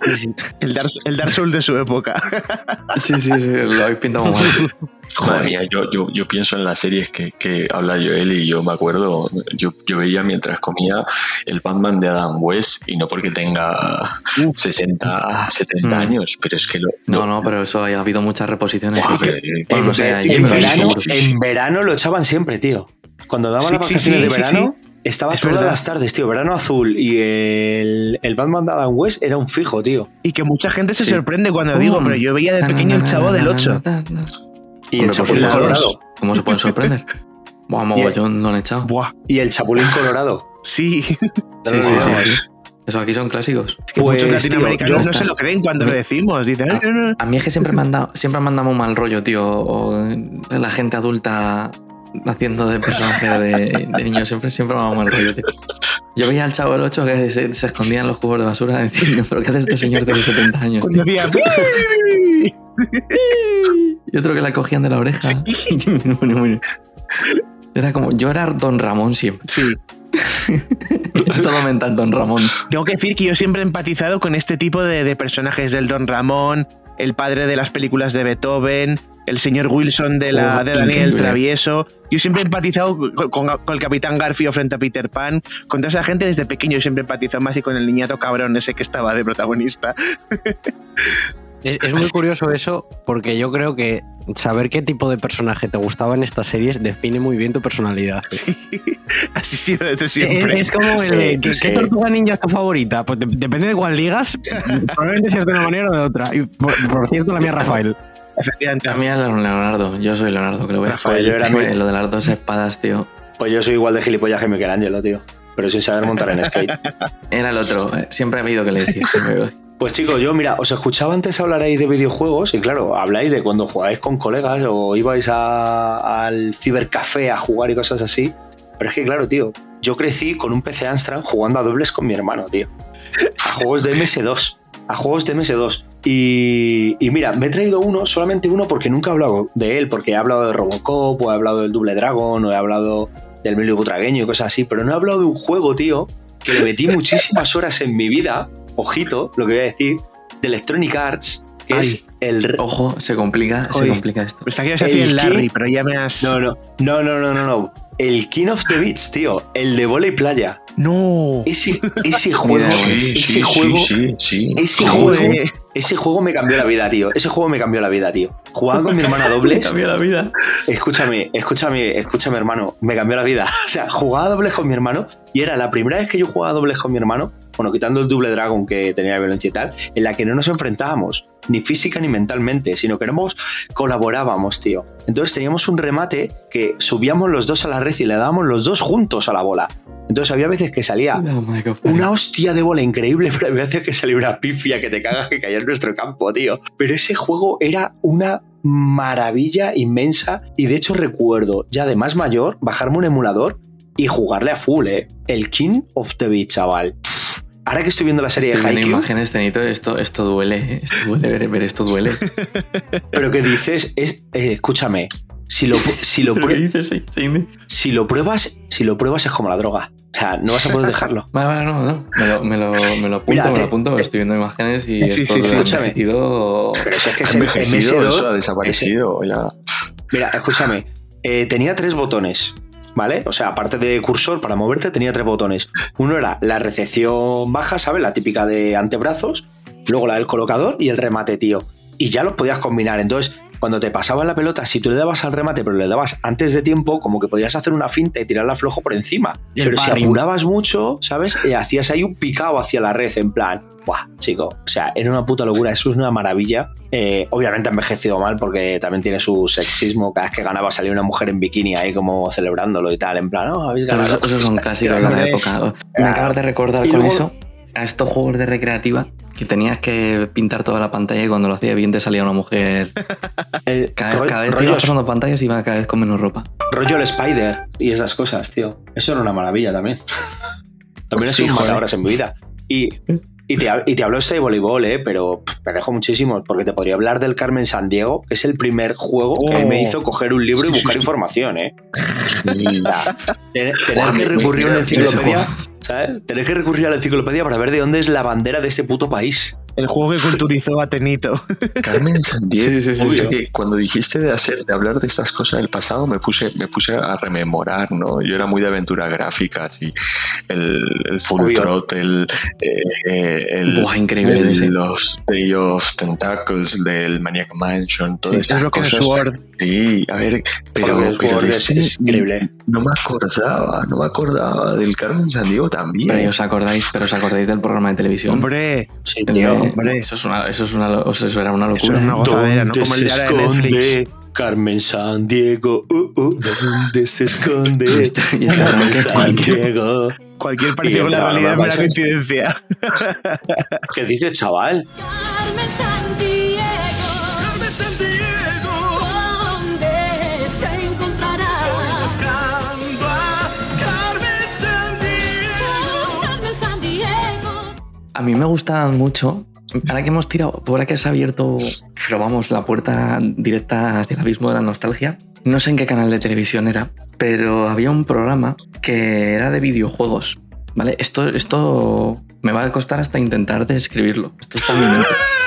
Sí, sí. El Dark, el Dark Souls de su época. Sí, sí, sí, lo habéis pintado muy mal. Madre mía, yo, yo, yo pienso en las series que, que habla Joel y yo me acuerdo, yo, yo veía mientras comía el Batman de Adam West y no porque tenga 60, 70 Mm. años, pero es que lo... No, no, pero eso ha habido muchas reposiciones. Que- no sé, verano, en verano lo echaban siempre, tío. Cuando daban Sí, las vacaciones sí, de sí, verano, estaba Es todas verdad. las tardes, tío. Verano azul y el, el Batman de Adam West era un fijo, tío. Y que mucha gente se Sí. sorprende cuando Mm. digo, pero yo veía de pequeño el chavo del 8. Y el Chapulín. Colorado. ¿Cómo se pueden sorprender? Buah, mogollón lo han echado. Buah, Y el Chapulín Colorado. sí. Sí, sí, sí. Eso aquí son clásicos. Es que Pues, muchos latinoamericanos no se lo creen cuando lo decimos. Dicen, "Ay, no, no". A mí es que siempre me han dado, siempre me han dado un mal rollo, tío. o la gente adulta haciendo de personaje de, de niño. Siempre, siempre me ha mal rollo, tío. Yo veía al chavo del 8 que se, se escondía en los cubos de basura diciendo, ¿pero qué hace este señor de 70 años? tío?". Y otro que la cogían de la oreja. Era como, yo era Don Ramón siempre. sí. Es todo mental, Don Ramón. Tengo que decir que yo siempre he empatizado con este tipo de, de personajes del Don Ramón, el padre de las películas de Beethoven, el señor Wilson de, la, de Daniel el. Travieso. Yo siempre he empatizado con, con- con el Capitán Garfio frente a Peter Pan. Con toda esa gente desde pequeño yo siempre he empatizado más y con el niñato cabrón ese que estaba de protagonista. Es, es muy curioso eso, porque yo creo que saber qué tipo de personaje te gustaba en estas series define muy bien tu personalidad. Sí, así ha sido desde siempre. Es, es como el ¿qué, Sí. qué tortuga ninja es tu favorita? Pues de- depende de cuál ligas, probablemente seas de una manera o de otra. Y por, por cierto, la mía Rafael. Efectivamente. A mí era Leonardo. Yo soy Leonardo, que lo voy a yo era mi- Lo de las dos espadas, tío. Pues yo soy igual de gilipollas que Michelangelo, tío. Pero sin saber montar en skate. Era el otro. eh, Siempre he oído que le oído. Pues chicos, yo mira, os escuchaba antes hablar ahí de videojuegos y claro, habláis de cuando jugáis con colegas o ibais a- al cibercafé a jugar y cosas así. Pero es que claro, tío, yo crecí con un PC Amstrad jugando a dobles con mi hermano, tío. A juegos de MS2. A juegos de MS2. Y, y mira, me he traído uno, solamente uno, porque nunca he hablado de él, porque he hablado de Robocop, o he hablado del Double Dragon, o he hablado del Emilio Butragueño y cosas así, pero no he hablado de un juego, tío, que le metí muchísimas horas en mi vida, ojito, lo que voy a decir, de Electronic Arts, que es el... Ojo, se complica, se complica esto. Pensaba que ibas a decir ¿El? Larry, pero ya me has. No, no, no, no, no, no, no. El King of the Beach, tío, el de volei playa. No. Ese, ese juego, güey, ese sí, juego, sí, sí, sí. ese juego, ese juego me cambió la vida, tío. Ese juego me cambió la vida, tío. Jugaba con mi hermana a dobles. Cambió la vida. Escúchame, escúchame, escúchame, hermano. Me cambió la vida. O sea, jugaba a dobles con mi hermano y era la primera vez que yo jugaba a dobles con mi hermano, bueno, quitando el Double Dragon que tenía violencia y tal, en la que no nos enfrentábamos, ni física ni mentalmente, sino que éramos, colaborábamos, tío. Entonces teníamos un remate que subíamos los dos a la red y le dábamos los dos juntos a la bola. Entonces había veces que salía Oh una hostia de bola increíble, pero había veces que salía una pifia que te cagas que caía nuestro campo, tío. Pero ese juego era una maravilla inmensa y de hecho recuerdo ya de más mayor bajarme un emulador y jugarle a full, ¿eh? El King of the Beach, chaval. Ahora que estoy viendo la serie Estoy de Haikyuu, imágenes, Tenito, esto, esto duele, eh. esto duele, ver, ver esto duele. pero que dices, es, eh, escúchame, si lo, si, lo si lo pruebas, si lo pruebas es como la droga. O sea, no vas a poder dejarlo. Vale, vale, no, no. Me lo, me lo, me lo apunto, Mira, me te- lo apunto, te- estoy viendo imágenes y Sí, esto sí, sí, ha escúchame. Pero es que es envejecido, MS2, eso ha desaparecido. Ya. Mira, escúchame. eh, tenía tres botones, ¿vale? O sea, aparte de cursor para moverte, tenía tres botones. Uno era la recepción baja, ¿sabes? La típica de antebrazos. Luego la del colocador y el remate, tío. Y ya los podías combinar. Entonces, cuando te pasaba la pelota, si tú le dabas al remate, pero le dabas antes de tiempo, como que podías hacer una finta y tirarla flojo por encima. El Pero si apurabas mucho, ¿sabes? Y hacías ahí un picado hacia la red, en plan, ¡buah, chico! O sea, era una puta locura, eso es una maravilla. Eh, obviamente ha envejecido mal porque también tiene su sexismo. Cada vez que ganaba salía una mujer en bikini ahí como celebrándolo y tal, en plan, no, habéis Pero ganado. eso, esos son clásicos de la época. Me acabas de recordar Y con luego- eso a estos juegos de recreativa que tenías que pintar toda la pantalla y cuando lo hacía bien te salía una mujer. El- Cada, vez que rollo, ibas pasando pantallas iba cada vez con menos ropa. rollo el Spider y esas cosas, tío. Eso era una maravilla también. También ha Sí, sido un en mi vida. Y, y, te, y te hablo este de voleibol, ¿eh? pero pff, me dejo muchísimo, porque te podría hablar del Carmen San Diego, que es el primer juego que a mí me Oh. hizo coger un libro y buscar información. ¿eh? Tener, que recurrir a una ese enciclopedia. ¿sabes? Tener que recurrir a la enciclopedia para ver de dónde es la bandera de este puto país. El juego que culturizó a Tenito. Carmen Sandiego. Sí, sí, sí, que cuando dijiste de hacer, de hablar de estas cosas del pasado, me puse, me puse a rememorar, ¿no? Yo era muy de aventura gráfica, así, el, el Full Obvio. Throttle, eh, eh, el, Buah, increíble el- ese. los Day of Tentacles del Maniac Mansion, todas El esas Broken cosas. Sword. Sí, a ver, pero, es- ese es increíble. No me acordaba, no me acordaba del Carmen Sandiego también. Pero os acordáis, pero os acordáis del programa de televisión. Hombre, Sí, El tío. Eso es una, eso es una, o sea, era una locura. Eso era una se esconde Carmen San Diego? Uh, uh ¿Dónde se esconde Carmen San Diego? Cualquier partido con la realidad es mera coincidencia. ¿Qué dice, chaval? Carmen San Diego. Carmen San Diego. ¿Dónde se encontrará? Buscando a Carmen San Diego. Carmen San Diego. A mí me gustaban mucho Ahora que hemos tirado, ahora que has abierto, pero vamos, la puerta directa hacia el abismo de la nostalgia. No sé en qué canal de televisión era, pero había un programa que era de videojuegos. ¿Vale? Esto, esto me va a costar hasta intentar describirlo. Esto está en.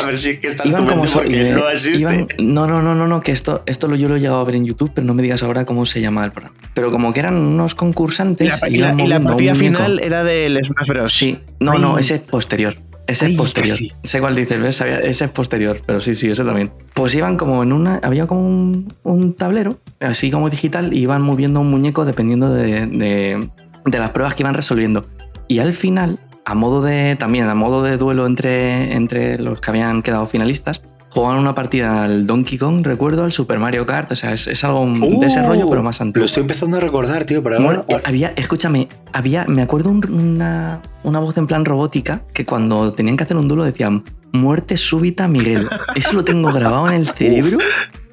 A ver si es que está en Iban tu como mente so- porque eh, no existe. iban- no, no, no, no, no, que esto, esto lo, yo lo he llegado a ver en YouTube, pero no me digas ahora cómo se llama el programa. Pero como que eran unos Y concursantes la, y la- y la partida final era del Smash Bros. Sí, no, Ay. no, ese es posterior. Ese Ay, es posterior. casi. Sé cuál dices, ¿ves? Ese es posterior, pero sí, sí, ese también. Pues iban como en una. Había como un, un tablero, así como digital, y iban moviendo un muñeco dependiendo de, de- de las pruebas que iban resolviendo. Y al final, a modo de. También, a modo de duelo entre, entre los que habían quedado finalistas, jugaban una partida al Donkey Kong, recuerdo, al Super Mario Kart. O sea, es, es algo de ese Uh, rollo, pero más Lo antiguo. estoy empezando a recordar, tío, pero Bueno, ahora... había, escúchame, había, me acuerdo un- una, una voz en plan robótica que cuando tenían que hacer un duelo decían muerte súbita Miguel. Eso lo tengo grabado en el cerebro,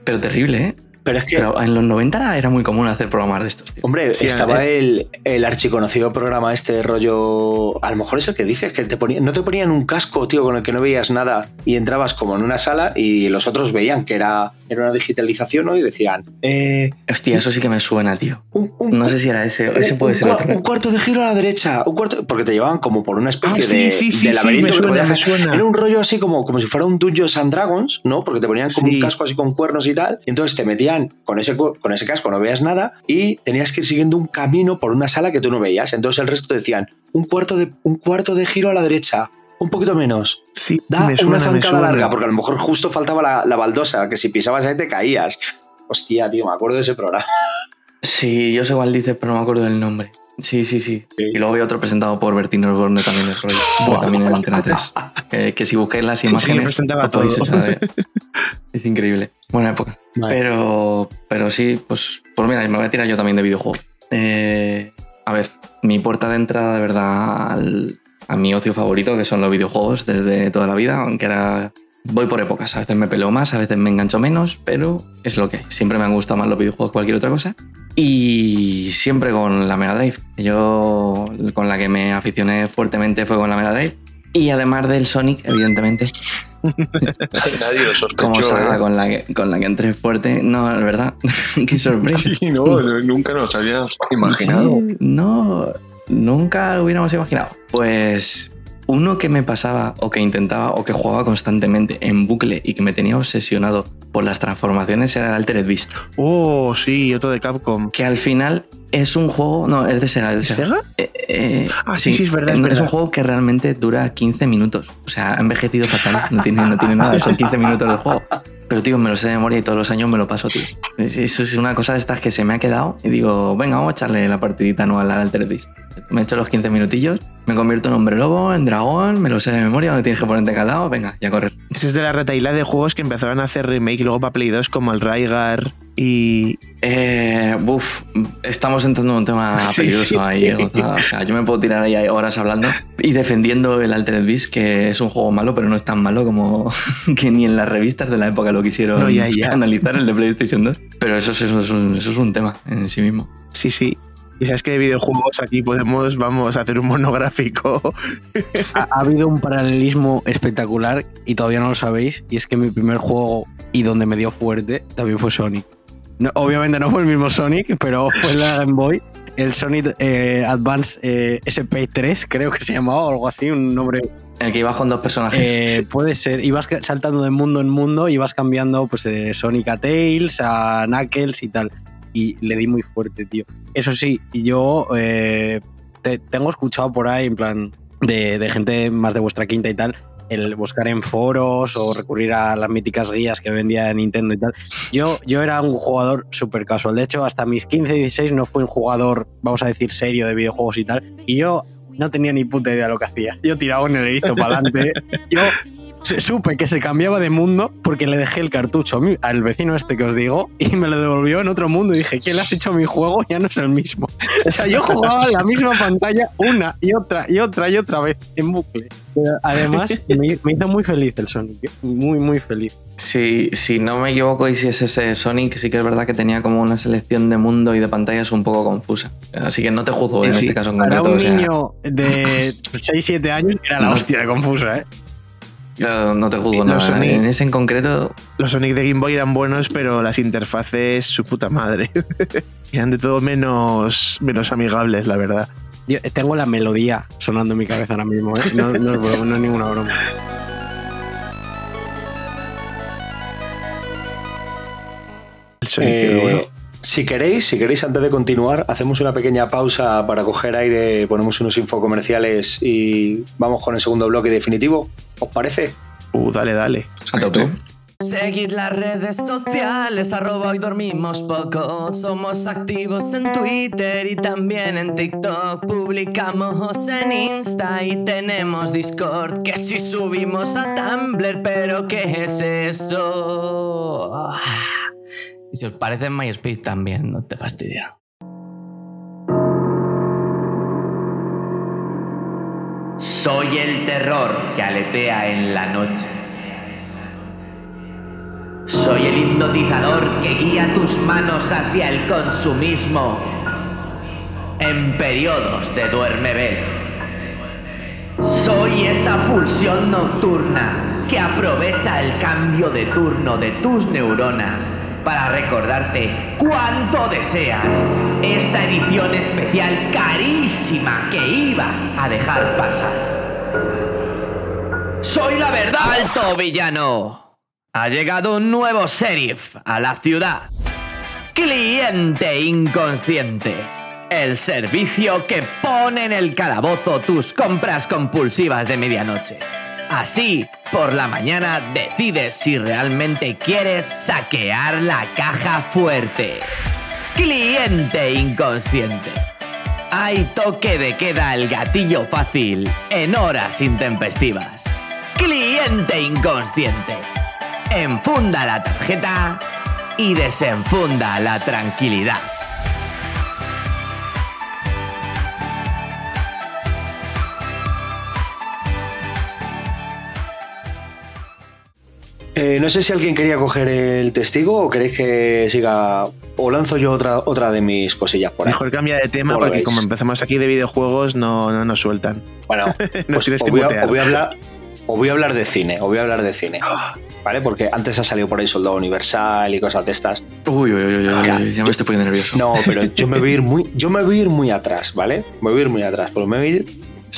pero terrible, ¿eh? Pero es que, Pero en los 90 era, era muy común hacer programas de estos, tío. hombre, Sí, estaba eh. el, el archiconocido programa este rollo... A lo mejor es el que dices, que te ponía, no te ponían un casco, tío, con el que no veías nada y entrabas como en una sala y los otros veían que era, era una digitalización, ¿no? Y decían... Eh, Hostia, eso sí que me suena, tío. un, un- No sé si era ese, ese puede un ser cua- otro. un cuarto de giro a la derecha, un cuarto, porque te llevaban como por una especie Ah, de, sí, sí, de sí, laberinto. me que te suena, podías- me suena. Era un rollo así como, como si fuera un Dungeons and Dragons, ¿no? Porque te ponían como Sí. un casco así con cuernos y tal. Y entonces te metían con ese, con ese casco, no veías nada, y tenías que ir siguiendo un camino por una sala que tú no veías. Entonces el resto te decían, un cuarto de, un cuarto de giro a la derecha, un poquito menos. Sí, Da me suena, una zancada larga, porque a lo mejor justo faltaba la, la baldosa, que si pisabas ahí te caías. Hostia, tío, me acuerdo de ese programa. Sí, yo sé cuál dices, pero no me acuerdo del nombre. Sí, sí, sí. Sí. Y luego había otro presentado por Bertino Osborne también, es rollo. también en Antena 3. Que, que si busquéis las Sí, imágenes, presentaba lo podéis todo. echar. ¿eh? Es increíble. Buena época. Vale. Pero, pero sí, pues, pues mira, me voy a tirar yo también de videojuegos. Eh, a ver, mi puerta de entrada de verdad al- a mi ocio favorito, que son los videojuegos desde toda la vida, aunque era... Voy por épocas, a veces me peleo más, a veces me engancho menos, pero es lo que hay. Siempre me han gustado más los videojuegos que cualquier otra cosa. Y siempre con la Mega Drive. Yo con la que me aficioné fuertemente fue con la Mega Drive. Y además del Sonic, evidentemente, Nadie lo sospechó. como saga ¿eh? con, la que, con la que entré fuerte. No, es verdad. Qué sorpresa. Sí, no, nunca nos habíamos imaginado. Sí, no, nunca lo hubiéramos imaginado. Pues uno que me pasaba o que intentaba o que jugaba constantemente en bucle y que me tenía obsesionado por las transformaciones era el Altered Beast. Oh, sí, otro de Capcom. Que al final es un juego. No, es de Sega. Es de Sega. Eh, eh, Ah, sí, sí, es verdad, es Es verdad. un juego que realmente dura 15 minutos. O sea, ha envejecido fatal. No tiene, no tiene nada. Son 15 minutos del juego. Pero, tío, me lo sé de memoria y todos los años me lo paso, tío. Es- Eso es una cosa de estas que se me ha quedado y digo, venga, vamos a echarle la partidita anual al Altered Beast. Me echo los 15 minutillos, me convierto en hombre lobo, en dragón, me lo sé de memoria, no tienes que ponerte calado, venga, ya correr. Ese es de la retaila de juegos que empezaron a hacer remake luego para Play 2 como el Raigar y... Eh, buf, estamos entrando en un tema peligroso sí. ahí, eh, Gonzalo. O sea, yo me puedo tirar ahí horas hablando y defendiendo el Altered Beast, que es un juego malo, pero no es tan malo como que ni en las revistas de la época lo quisieron No, ya, ya. analizar el de PlayStation 2. Pero eso, es- eso, es un, eso es un tema en sí mismo. Sí, sí. Y sabes que de videojuegos aquí podemos, vamos a hacer un monográfico. Ha, ha habido un paralelismo espectacular y todavía no lo sabéis. Y es que mi primer juego y donde me dio fuerte también fue Sonic. No, obviamente no fue el mismo Sonic, pero fue la Game Boy. El Sonic eh, Advance eh, SP3, creo que se llamaba o algo así, un nombre. El que ibas con dos personajes. Eh, puede ser. Ibas saltando de mundo en mundo y vas cambiando pues, de Sonic a Tails, a Knuckles y tal. Y le di muy fuerte, tío. Eso sí, yo eh, te- tengo escuchado por ahí, en plan, de, de gente más de vuestra quinta y tal, el buscar en foros o recurrir a las míticas guías que vendía Nintendo y tal. Yo, yo era un jugador súper casual. De hecho, hasta mis 15, 16 no fui un jugador, vamos a decir, serio de videojuegos y tal. Y yo no tenía ni puta idea de lo que hacía. Yo tiraba el erizo para adelante. Yo supe que se cambiaba de mundo porque le dejé el cartucho al vecino este que os digo y me lo devolvió en otro mundo y dije, ¿qué le has hecho a mi juego? Ya no es el mismo. O sea, yo jugaba la misma pantalla una y otra y otra y otra vez en bucle. Pero además, me, me hizo muy feliz el Sonic. ¿eh? Muy, muy feliz. Si, si no me equivoco y si es ese Sonic, sí que es verdad que tenía como una selección de mundo y de pantallas un poco confusa. Así que no te juzgo en Sí, este caso en Para concreto. un o sea, niño de 6-7 años era la No. hostia de confusa, ¿eh? Yo no te juzgo Los nada. Sonic- En ese en concreto, Los Sonic de Game Boy eran buenos, pero las interfaces, su puta madre. eran de todo menos, menos amigables, la verdad. Yo tengo la melodía sonando en mi cabeza ahora mismo, ¿eh? No, no es broma, no es ninguna broma. El Sonic Eh, duro. Si queréis, si queréis, antes de continuar, hacemos una pequeña pausa para coger aire, ponemos unos infocomerciales y vamos con el segundo bloque definitivo. ¿Os parece? Uh, dale, dale. a tope. Seguid las redes sociales, arroba hoy dormimos poco. Somos activos en Twitter y también en TikTok. Publicamos en Insta y tenemos Discord. Que si subimos a Tumblr, pero ¿qué es eso? Si os parece en MySpace también, no te fastidia. Soy el terror que aletea en la noche. Soy el hipnotizador que guía tus manos hacia el consumismo en periodos de duerme vela. Soy esa pulsión nocturna que aprovecha el cambio de turno de tus neuronas para recordarte cuánto deseas esa edición especial carísima que ibas a dejar pasar. Soy la verdad. Alto villano. Ha llegado un nuevo sheriff a la ciudad. Cliente inconsciente. El servicio que pone en el calabozo tus compras compulsivas de medianoche. Así, por la mañana decides si realmente quieres saquear la caja fuerte. Cliente inconsciente. Hay toque de queda el gatillo fácil en horas intempestivas. Cliente inconsciente. Enfunda la tarjeta y desenfunda la tranquilidad. Eh, no sé si alguien quería coger el testigo o queréis que siga. O lanzo yo otra, otra de mis cosillas por ahí. Mejor cambia de tema ¿Cómo lo porque veis? como empezamos aquí de videojuegos no, no nos sueltan. Bueno, Nos pues os voy, a, mutear. os voy a hablar. Os voy a hablar de cine, os voy a hablar de cine. ¿Vale? Porque antes ha salido por ahí Soldado Universal y cosas de estas. Uy, uy, uy, uy, uy, Ya. uy, ya me estoy poniendo nervioso. No, pero yo me voy a ir muy, yo me voy a ir muy atrás, ¿vale? Me voy a ir muy atrás, porque me voy a ir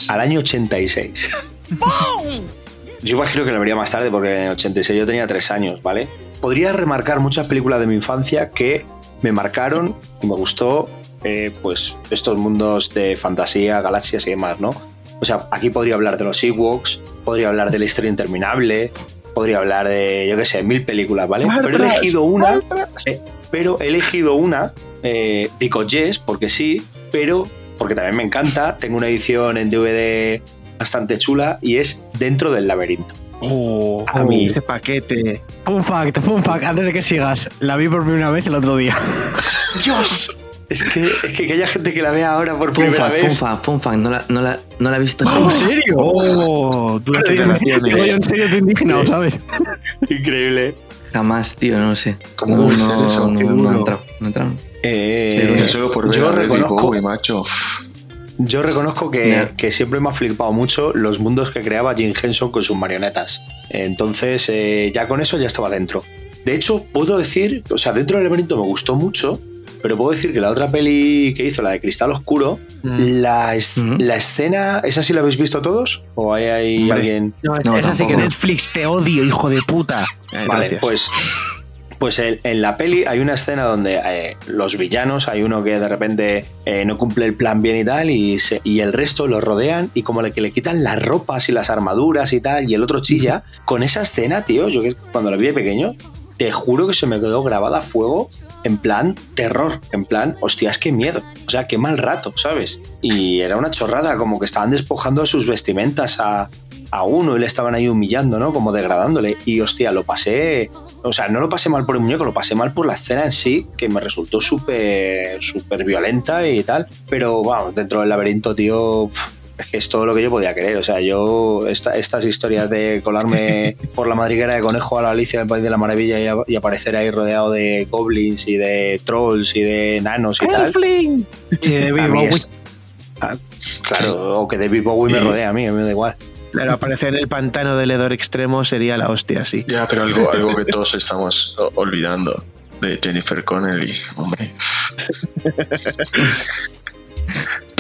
al año 86. Yo imagino que lo vería más tarde, porque en el 86 yo tenía tres años, ¿vale? Podría remarcar muchas películas de mi infancia que me marcaron y me gustó, eh, pues, estos mundos de fantasía, galaxias y demás, ¿no? O sea, aquí podría hablar de los Ewoks, podría hablar de la historia interminable, podría hablar de, yo qué sé, mil películas, ¿vale? Pero he elegido una eh, pero he elegido una, eh, digo yes, porque sí, pero porque también me encanta. Tengo una edición en DVD bastante chula y es Dentro del laberinto. Oh, A mí. ese paquete. Fun fact, fun fact, antes de que sigas, la vi por primera vez el otro día. ¡Dios! Es que, es que, que haya gente que la vea ahora por Fun primera fact, vez. fun fact, fun fact, no la, no la, no la he visto ¿En serio? Oh, duras declaraciones. en serio indignado, ¿sabes? Increíble. Jamás, tío, no lo sé. ¿Cómo no, puede ser no, eso? no, Qué no entrado, no he entrado. Eh, Yo solo por ver yo a David reconozco, Bowie, macho. Yo reconozco que, siempre me ha flipado mucho los mundos que creaba Jim Henson con sus marionetas. Entonces, eh, ya con eso ya estaba dentro. De hecho, puedo decir, o sea, dentro del laberinto me gustó mucho, pero puedo decir que la otra peli que hizo, la de Cristal Oscuro, Mm. la, es- Ujú. la escena, ¿esa sí la habéis visto todos? ¿O hay, alguien? No, es, No, es así que. Netflix, te odio, hijo de puta. Eh, Vale, gracias. pues, pues en, en la peli hay una escena donde eh, los villanos, hay uno que de repente eh, no cumple el plan bien y tal, y, se- y el resto lo rodean y como le, que le quitan las ropas y las armaduras y tal, y el otro chilla. Con esa escena, tío, yo que cuando la vi de pequeño, te juro que se me quedó grabada a fuego en plan terror, en plan, hostias, qué miedo, o sea, qué mal rato, ¿sabes? Y era una chorrada, como que estaban despojando sus vestimentas a, a uno y le estaban ahí humillando, ¿no? Como degradándole. Y hostia, lo pasé. O sea, no lo pasé mal por el muñeco, lo pasé mal por la escena en sí, que me resultó súper, súper violenta y tal. Pero, vamos, dentro del laberinto, tío, es que es todo lo que yo podía querer. O sea, yo, esta- estas historias de colarme por la madriguera de conejo a la Alicia del País de la Maravilla y, a- y aparecer ahí rodeado de goblins y de trolls y de nanos y tal. ¡Elfling! Y de mí Bowie. Ah, claro, o que David Bowie me rodea a mí, a mí me da igual. Claro, aparecer en el pantano del hedor extremo sería la hostia, sí. Ya, pero algo, algo que todos estamos olvidando de Jennifer Connelly, hombre.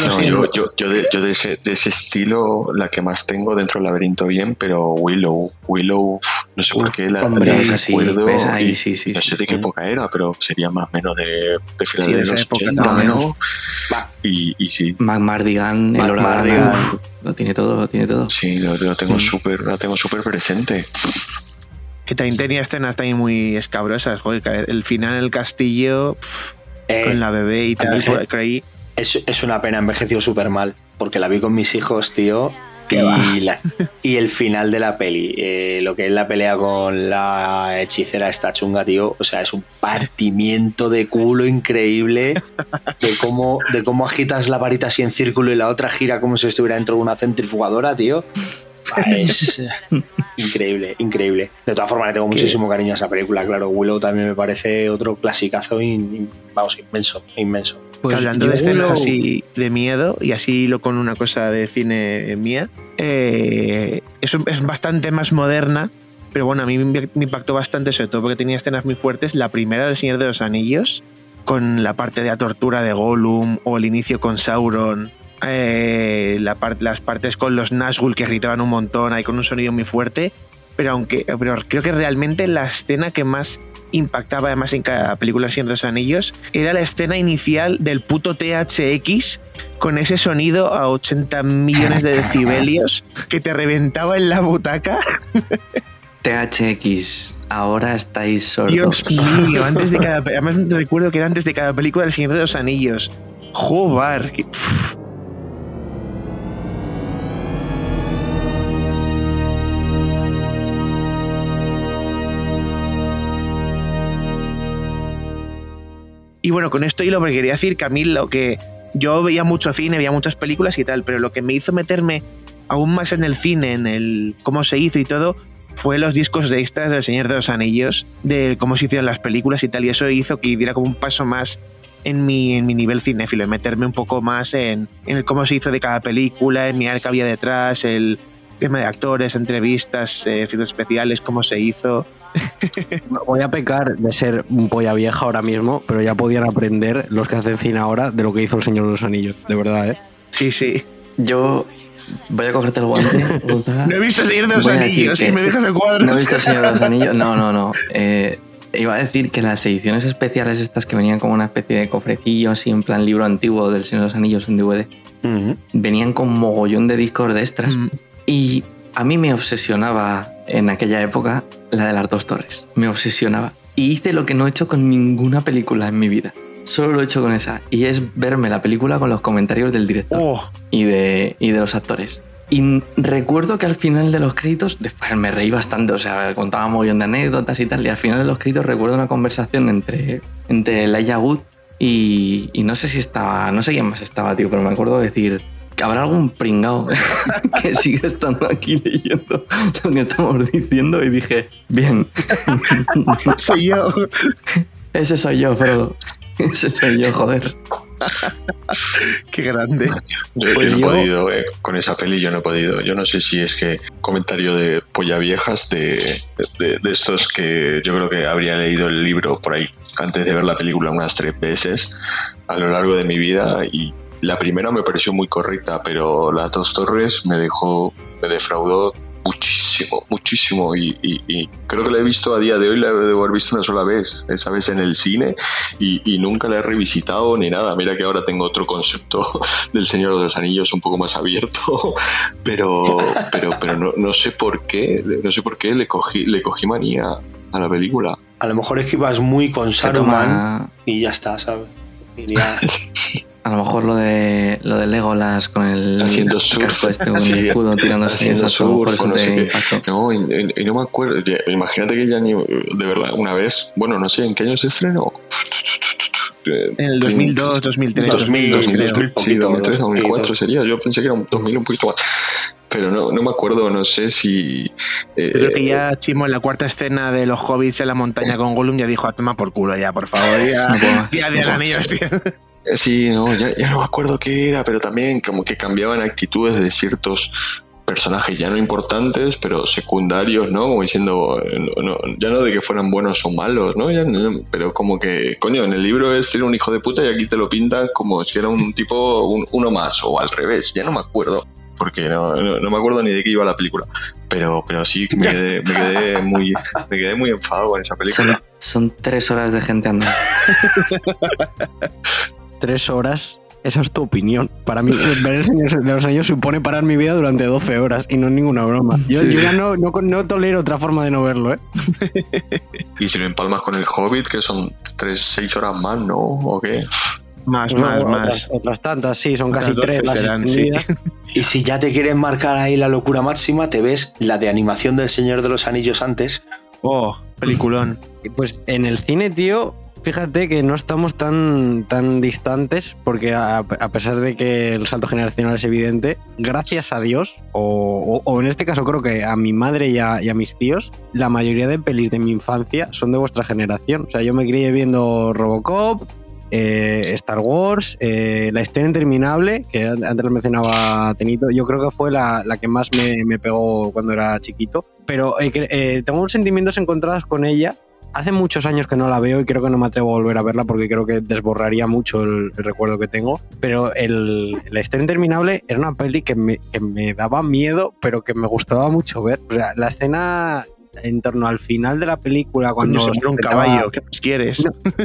No, yo, yo, yo, de, yo de ese, de ese estilo, la que más tengo dentro del laberinto bien, pero Willow, Willow, no sé por qué la, Hombre, la esa sí, ahí, y sí, sí, no sí, sé de qué época era, pero sería más o menos de, de finales Sí, de de esa los época 80, también. ¿no? Y, y sí, Mac Mardigan, Mac el Mardigan. lo tiene todo, lo tiene todo. sí, lo, lo tengo Mm. súper, lo tengo súper presente. Que también tenía escenas también muy escabrosas, joder, el final en el castillo pf, Eh, con la bebé y tal, por ahí. Es, es una pena, envejeció súper mal, porque la vi con mis hijos, tío. Y, la- y el final de la peli, eh, lo que es la pelea con la hechicera esta chunga, tío, o sea, es un partimiento de culo increíble de cómo, de cómo agitas la varita así en círculo y la otra gira como si estuviera dentro de una centrifugadora, tío. Es eh, increíble, increíble. De todas formas, le tengo muchísimo cariño a esa película, claro. Willow también me parece otro clasicazo, in- vamos, inmenso, inmenso. Pues hablando de escenas Willow- así de miedo, y así lo con una cosa de cine mía, eh, es, es bastante más moderna, pero bueno, a mí me me impactó bastante, sobre todo porque tenía escenas muy fuertes. La primera del Señor de los Anillos, con la parte de la tortura de Gollum, o el inicio con Sauron, eh, la par- las partes con los Nazgûl que gritaban un montón, ahí con un sonido muy fuerte. Pero aunque pero creo que realmente la escena que más impactaba además en cada película Señor de los Anillos era la escena inicial del puto THX con ese sonido a 80 millones de decibelios que te reventaba en la butaca. THX, ahora estáis sordos. Dios mío, antes de cada además recuerdo que era antes de cada película del Señor de los Anillos. Jobar, que- Y bueno, con esto y lo que quería decir, que a lo que yo veía mucho cine, veía muchas películas y tal, pero lo que me hizo meterme aún más en el cine, en el cómo se hizo y todo, fue los discos de extras del Señor de los Anillos, de cómo se hicieron las películas y tal, y eso hizo que diera como un paso más en mi, en mi nivel cinéfilo, en meterme un poco más en, en el cómo se hizo de cada película, en mirar qué había detrás, el tema de actores, entrevistas, eh, efectos especiales, cómo se hizo. Voy a pecar de ser un polla vieja ahora mismo, pero ya podían aprender los que hacen cine ahora de lo que hizo el Señor de los Anillos, de verdad, ¿eh? Sí, sí. Yo voy a cogerte el guante. No he visto el Señor de los Anillos y que- me dejas el cuadro. ¿No he visto el Señor de los Anillos? No, no, no. Eh, iba a decir que las ediciones especiales estas que venían como una especie de cofrecillo así en plan libro antiguo del Señor de los Anillos en DVD, venían con mogollón de discos de extras Mm, y a mí me obsesionaba en aquella época la de las dos torres. Me obsesionaba. Y hice lo que no he hecho con ninguna película en mi vida. Solo lo he hecho con esa. Y es verme la película con los comentarios del director Oh, y de, y de los actores. Y recuerdo que al final de los créditos, después me reí bastante, o sea, contaba un montón de anécdotas y tal, y al final de los créditos recuerdo una conversación entre, entre Elijah Wood y, y no sé si estaba, no sé quién más estaba, tío, pero me acuerdo de decir habrá algún pringao que siga estando aquí leyendo lo que estamos diciendo y dije, bien, soy yo. ese soy yo, Frodo, ese soy yo, joder. Qué grande. Yo, Pues yo no he yo- podido, eh, con esa peli yo no he podido. Yo no sé si es que comentario de polla viejas de, de, de estos que yo creo que habría leído el libro por ahí antes de ver la película unas tres veces a lo largo de mi vida y la primera me pareció muy correcta, pero las dos torres me dejó, me defraudó muchísimo, muchísimo y, y- y creo que la he visto a día de hoy, la debo haber visto una sola vez, esa vez en el cine y, y nunca la he revisitado ni nada. Mira que ahora tengo otro concepto del Señor de los Anillos un poco más abierto, pero, pero, pero no, no sé por qué, no sé por qué le cogí, le cogí manía a la película. A lo mejor es que ibas muy con Se Saruman toma, y ya está, ¿sabes? Iría- A lo mejor lo de lo de Legolas con el Haciendo surf. casco este con Sí, el escudo tirándose haciendo surf, eso no te sé. No, y, y- no me acuerdo. ya, Imagínate que ya ni. De verdad, una vez. Bueno, no sé en qué año se estrenó. Eh, En el 2002, 2003, 2000, 2002, creo. 2000, sí, poquito, 2003, dos- 2004 poquito. sería. Yo pensé que era un 2000 un poquito más. Pero no, no me acuerdo, no sé si. eh, Yo creo que ya Chimo en la cuarta escena de los hobbits en la montaña con Gollum ya dijo a tomar por culo ya, por favor. Ya, ya anillos, tío. Eh, Sí, no, ya, ya no me acuerdo qué era, pero también como que cambiaban actitudes de ciertos personajes ya no importantes, pero secundarios, ¿no? Como diciendo, eh, no- ya no de que fueran buenos o malos, ¿no? Ya no- pero como que, coño, en el libro es era un hijo de puta y aquí te lo pintan como si era un tipo, un- uno más, o al revés, ya no me acuerdo. Porque no, no- me acuerdo ni de qué iba la película. Pero, pero sí me quedé, me quedé muy, me quedé muy enfadado con esa Son, película. son tres horas de gente andando. Tres horas. Esa es tu opinión. Para mí, ver el Señor de los Anillos supone parar mi vida durante 12 horas y no es ninguna broma. Yo, Sí. yo ya no, no, no tolero otra forma de no verlo, ¿eh? Y si lo empalmas con el Hobbit, que son tres, seis horas más, ¿no? ¿O qué? Más, No, más, más. otras tantas, sí, son Otras casi 12 tres las serán, sí. Y si ya te quieren marcar ahí la locura máxima, te ves la de animación del Señor de los Anillos antes. Oh, peliculón. Pues en el cine, tío, fíjate que no estamos tan, tan distantes, porque a, pesar de que el salto generacional es evidente, gracias a Dios, o, o- en este caso creo que a mi madre y a, mis tíos, la mayoría de pelis de mi infancia son de vuestra generación. O sea, yo me crié viendo Robocop. eh, Star Wars, eh, La historia interminable, que an- antes mencionaba Tenito, yo creo que fue la, la que más me, me pegó cuando era chiquito. Pero eh, eh, tengo sentimientos encontrados con ella, Hace muchos años que no la veo y creo que no me atrevo a volver a verla porque creo que desborraría mucho el, el recuerdo que tengo. Pero el, historia interminable era una peli que me, que me daba miedo, pero que me gustaba mucho ver. O sea, la escena en torno al final de la película, cuando. Se un caballo, ¿qué más quieres?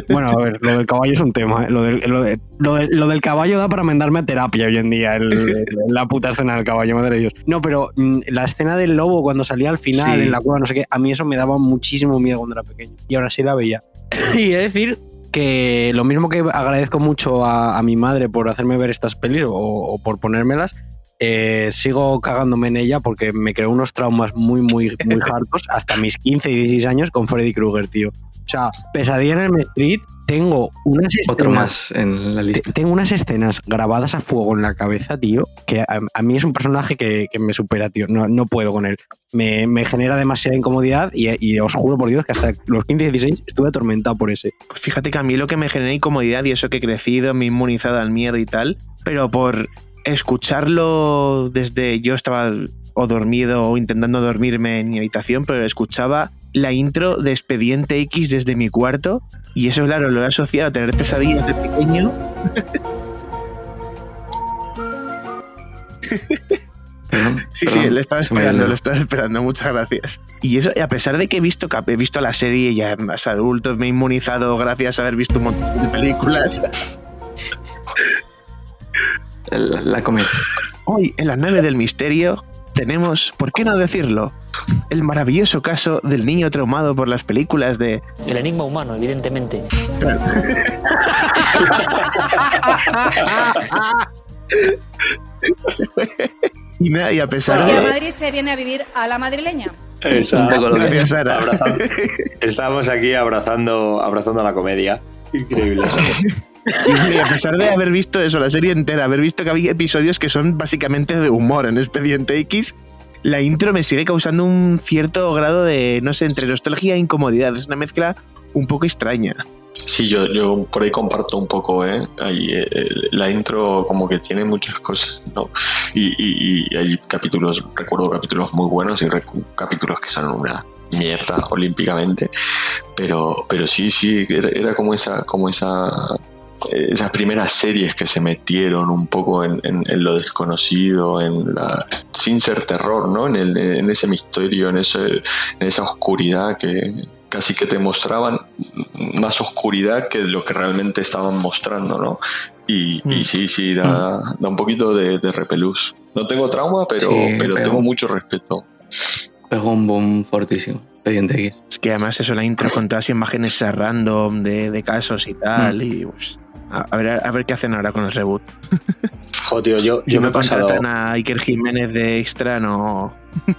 Bueno, a ver, lo del caballo es un tema. ¿eh? Lo, del, lo, de- lo del- lo del caballo da para mandarme a terapia hoy en día. el- la puta escena del caballo, madre de Dios. No, pero mm, la escena del lobo cuando salía al final Sí. en la cueva, no sé qué, a mí eso me daba muchísimo miedo cuando era pequeño. Y ahora sí la veía. y he de decir que lo mismo que agradezco mucho a, a mi madre por hacerme ver estas pelis o, o por ponérmelas, eh, sigo cagándome en ella porque me creó unos traumas muy, muy, muy hartos hasta mis 15 y 16 años con Freddy Krueger, tío. O sea, Pesadilla en el Street, tengo unas Otro escenas- más en la lista. te- Tengo unas escenas grabadas a fuego en la cabeza, tío, que a, a mí es un personaje que, que me supera, tío. No, no puedo con él. Me, me genera demasiada incomodidad y, y os juro por Dios que hasta los 15 y 16 estuve atormentado por ese. Pues fíjate que a mí lo que me genera incomodidad y eso que he crecido, me he inmunizado al miedo y tal, pero por escucharlo desde yo estaba o dormido o intentando dormirme en mi habitación, pero escuchaba la intro de Expediente X desde mi cuarto y eso claro lo he asociado a tener pesadillas de pequeño. Sí, perdón, sí, lo estaba esperando, lo estaba esperando, muchas gracias. Y eso, a pesar de que he visto, he visto la serie ya más adulto, me he inmunizado gracias a haber visto un montón de películas. La, la comedia. Hoy, en la nave del misterio, tenemos, ¿por qué no decirlo? El maravilloso caso del niño traumado por las películas de... El enigma humano, evidentemente. Y nada, y a pesar Y a de... Madrid se viene a vivir a la madrileña. Está- Un poco lo que- Gracias, Sara. abrazando- Estábamos aquí abrazando, abrazando la comedia. Increíble. Y a pesar de haber visto eso, la serie entera, haber visto que había episodios que son básicamente de humor en Expediente X, la intro me sigue causando un cierto grado de, no sé, entre nostalgia e incomodidad. Es una mezcla un poco extraña. Sí, yo, yo por ahí comparto un poco, ¿eh? Eh, la intro como que tiene muchas cosas, ¿no? Y, y- hay capítulos, recuerdo capítulos muy buenos y capítulos que son una mierda olímpicamente, pero, pero sí, sí, era, era como esa, como esa, esas primeras series que se metieron un poco en, en- en lo desconocido, en la, sin ser terror, ¿no? En, el- en ese misterio, en, ese, en esa oscuridad que casi que te mostraban más oscuridad que lo que realmente estaban mostrando, ¿no? Y, y Mm. sí, sí, da, da un poquito de, de repelús. No tengo trauma, pero, Sí, pero tengo mucho respeto. Pegó un boom fortísimo. Es que además eso, la intro con todas las imágenes random de, de casos y tal, Mm. y pues, A, a ver, a ver qué hacen ahora con el reboot. Joder, tío, yo, Si yo me he pasado. a Iker Jiménez de extra, no.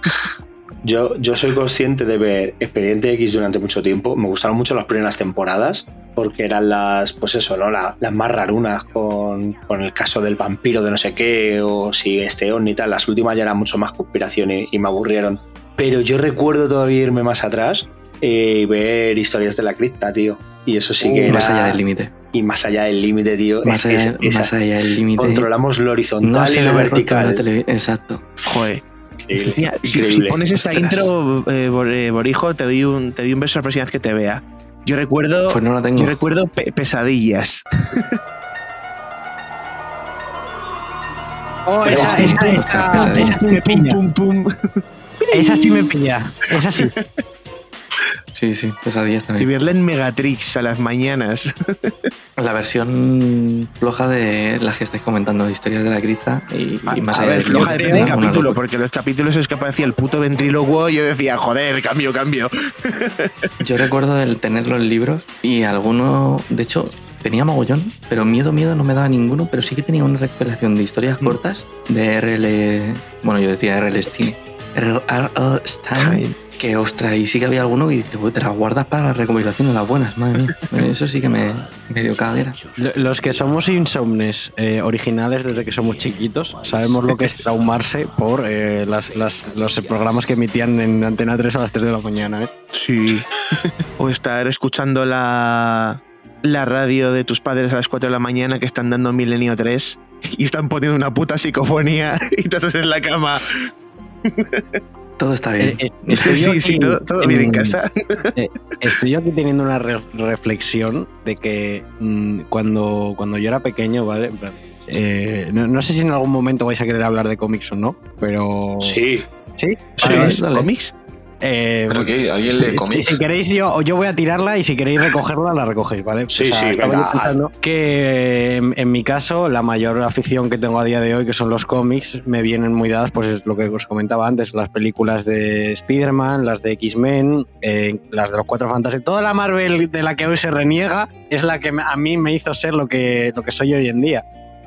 Yo, yo soy consciente de ver Expediente X durante mucho tiempo. Me gustaron mucho las primeras temporadas porque eran las, pues eso, ¿no? La- las más rarunas con, con el caso del vampiro de no sé qué o si este on y tal. Las últimas ya eran mucho más conspiración y, y me aburrieron. Pero yo recuerdo todavía irme más atrás eh, y ver historias de la cripta, tío. Y eso sí que Uh, más era- allá del límite. Y más allá del límite, tío. Más Es- allá, es- esa- más allá del límite. Controlamos lo horizontal No y lo vertical. tele- Exacto. Joder. Increíble, si, si pones esta Ostras. intro, eh, eh, Borijo, te doy, un, te doy un beso la próxima vez que te vea. Yo recuerdo, Pues no la tengo. yo recuerdo pe- pesadillas. Oh, Pero esa, esa, esa, esa sí me Pum, pilla. pum, pum. Esa sí me pilla. Esa sí. Sí, sí, pesadillas Y también. verla en Megatrix a las mañanas. La versión floja de las que estáis comentando de historias de la cripta y, y más a allá ver, del floja depende del capítulo, porque los capítulos es que aparecía el puto ventrílogo y yo decía, joder, cambio, cambio. Yo recuerdo el tenerlo en libros y alguno, de hecho, tenía mogollón, pero miedo, miedo no me daba ninguno, pero sí que tenía una recopilación de historias cortas de RL, bueno, yo decía RL Stein, RL Stein, que ostras, y sí que había alguno que dice, "Uy, te las guardas para las recopilaciones, las buenas, madre mía. Eso sí que me, me dio caguera. Lo- Los que somos insomnes eh, originales desde que somos chiquitos sabemos lo que es traumarse por eh, las- las- los programas que emitían en Antena 3 a las 3 de la mañana. ¿eh? Sí. o estar escuchando la, la radio de tus padres a las 4 de la mañana que están dando Milenio 3 y están poniendo una puta psicofonía y tú estás en la cama. Todo está bien. Eh, eh, estoy yo Sí, sí, todo, todo bien en casa. eh, estoy yo aquí teniendo una re- reflexión de que mm, cuando, cuando yo era pequeño, ¿vale? En eh, no, no sé si en algún momento vais a querer hablar de cómics o no, pero... Sí. ¿Sí? Sí, Vale. ¿Cómics? Eh, ¿Pero qué? ¿Alguien lee si- cómics? Si queréis, yo, yo voy a tirarla y si queréis recogerla, la recogéis, ¿vale? Sí, sí, estaba venga. yo pensando que en, en mi caso, la mayor afición que tengo a día de hoy, que son los cómics, me vienen muy dadas, pues es lo que os comentaba antes, las películas de Spider-Man, las de X-Men, eh, las de los Cuatro Fantásticos, toda la Marvel de la que hoy se reniega es la que me- a mí me hizo ser lo que, lo que soy hoy en día.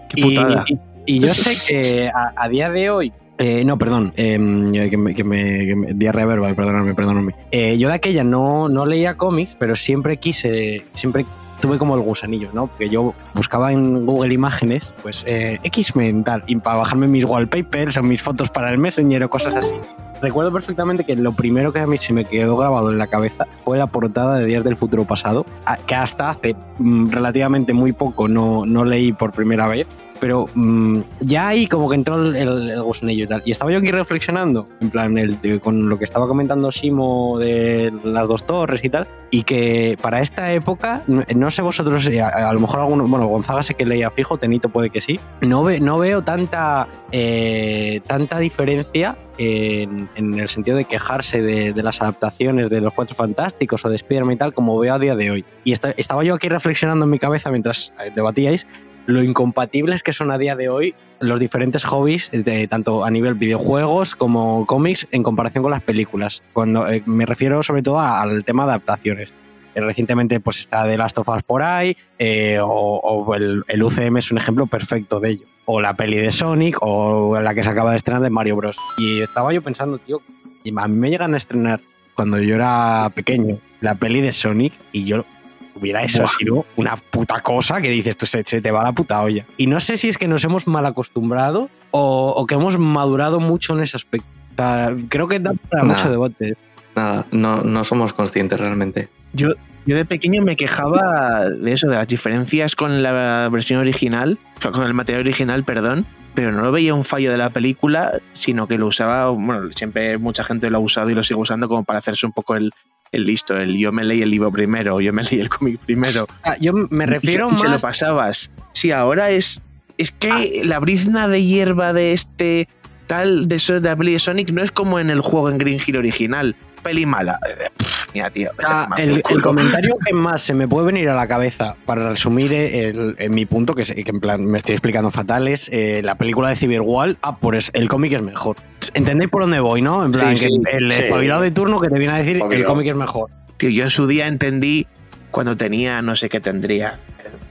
Qué putada. Y, y yo sé que a, a día de hoy. Eh, no, perdón, em, que me, que me- que me- diarrea verbal, perdonadme, perdonadme. Eh, yo de aquella no, no leía cómics, pero siempre quise, siempre tuve como el gusanillo, ¿no? Porque yo buscaba en Google Imágenes, pues eh, X-Men tal, y para bajarme mis wallpapers o mis fotos para el Messenger o cosas así. Recuerdo perfectamente que lo primero que a mí se me quedó grabado en la cabeza fue la portada de Días del Futuro Pasado, que hasta hace mm, relativamente muy poco no, no leí por primera vez, pero mm, ya ahí como que entró el, el, gusanillo y tal. Y estaba yo aquí reflexionando, en plan, el, de- con lo que estaba comentando Simo de las dos torres y tal, y que para esta época, no, no sé vosotros, eh, a, a lo mejor alguno, bueno, Gonzaga sé que leía fijo, Tenito puede que sí, no, ve, no veo tanta, eh, tanta diferencia en, en el sentido de quejarse de, de las adaptaciones de los Cuatro Fantásticos o de Spider-Man y tal, como veo a día de hoy. Y esta- estaba yo aquí reflexionando en mi cabeza mientras eh, debatíais lo incompatibles que son a día de hoy los diferentes hobbies, tanto a nivel videojuegos como cómics, en comparación con las películas. Cuando eh, me refiero sobre todo a- al tema de adaptaciones. Eh, recientemente pues está The Last of Us por ahí, eh, o, el, el UCM es un ejemplo perfecto de ello. O la peli de Sonic, o la que se acaba de estrenar de Mario Bros. Y estaba yo pensando, tío, y a mí me llegan a estrenar cuando yo era pequeño la peli de Sonic y yo hubiera eso Buah. sido una puta cosa que dices, tú se, se te va la puta olla. Y no sé si es que nos hemos mal acostumbrado o, o que hemos madurado mucho en ese aspecto. O sea, creo que da para mucho debate. Nada, no, no somos conscientes realmente. Yo, yo de pequeño me quejaba de eso, de las diferencias con la versión original, o sea, con el material original, perdón, pero no lo veía un fallo de la película, sino que lo usaba, bueno, siempre mucha gente lo ha usado y lo sigue usando como para hacerse un poco el, el listo, el yo me leí el libro primero, yo me leí el cómic primero. Ah, yo me refiero y, se- y se lo más... pasabas. Sí, ahora es. Es que la brizna de hierba de este tal de, de Sonic no es como en el juego en Green Hill original. Peli mala. Eh, Mira, tío. Ah, el, el comentario que más se me puede venir a la cabeza para resumir el, en mi punto, que, es- que en plan me estoy explicando fatal, es eh, la película de Cyberwall. Ah, pues el cómic es mejor. ¿Entendéis por dónde voy, no? En plan, Sí, que sí, el sí. espabilado de turno que te viene a decir que el cómic es mejor. Tío, yo en su día entendí cuando tenía, no sé qué tendría,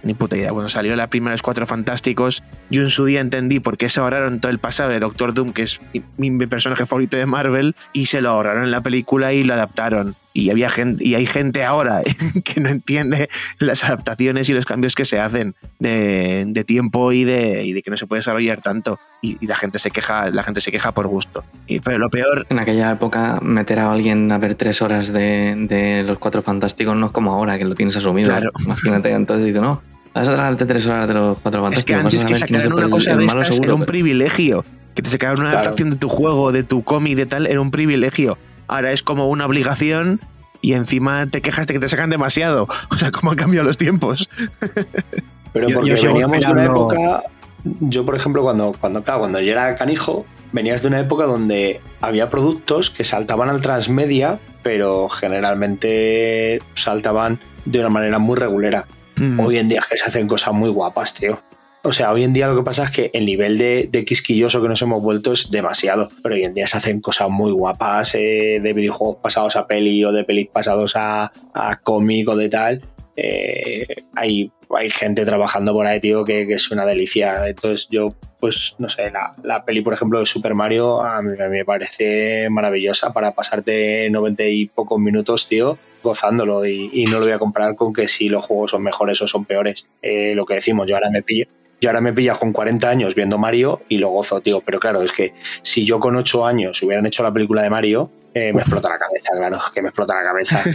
Ni puta idea. Bueno, salió la primera de los Cuatro Fantásticos. Yo en su día entendí por qué se ahorraron todo el pasado de Doctor Doom, que es mi, mi personaje favorito de Marvel, y se lo ahorraron en la película y lo adaptaron. Y, había gente, y hay gente ahora que no entiende las adaptaciones y los cambios que se hacen de, de tiempo y de, y de que no se puede desarrollar tanto. Y, y la gente se queja, la gente se queja por gusto. Y pero lo peor, En aquella época, meter a alguien a ver tres horas de, de los cuatro fantásticos no es como ahora, que lo tienes asumido. Claro. Imagínate, entonces dices, no, vas a tragarte tres horas de los cuatro es que fantásticos. antes que sacaran una cosa de estas seguro, era un privilegio. Que te sacaran una Claro. adaptación de tu juego, de tu cómic, de tal, era un privilegio. Ahora es como una obligación y encima te quejas de que te sacan demasiado. O sea, cómo han cambiado los tiempos. Pero Yo- porque yo veníamos de una época. Yo, por ejemplo, cuando, cuando, claro, cuando yo era canijo, venías de una época donde había productos que saltaban al transmedia, pero generalmente saltaban de una manera muy regulera. Mm. Hoy en día es que se hacen cosas muy guapas, tío. O sea, hoy en día lo que pasa es que el nivel de, quisquilloso que nos hemos vuelto es demasiado. Pero hoy en día se hacen cosas muy guapas eh, de videojuegos pasados a peli o de pelis pasados a, a cómic o de tal. Eh, hay, hay gente trabajando por ahí, tío, que, es una delicia. Entonces yo, pues, no sé, la, la peli, por ejemplo, de Super Mario a mí, a mí me parece maravillosa para pasarte 90 y pocos minutos, tío, gozándolo. Y, y no lo voy a comparar con que si los juegos son mejores o son peores. Eh, lo que decimos, yo ahora me pillo. Yo ahora me pillas con 40 años viendo Mario y lo gozo, tío. Pero claro, es que si yo con 8 años hubieran hecho la película de Mario, eh, me explota la cabeza, claro, que me explota la cabeza.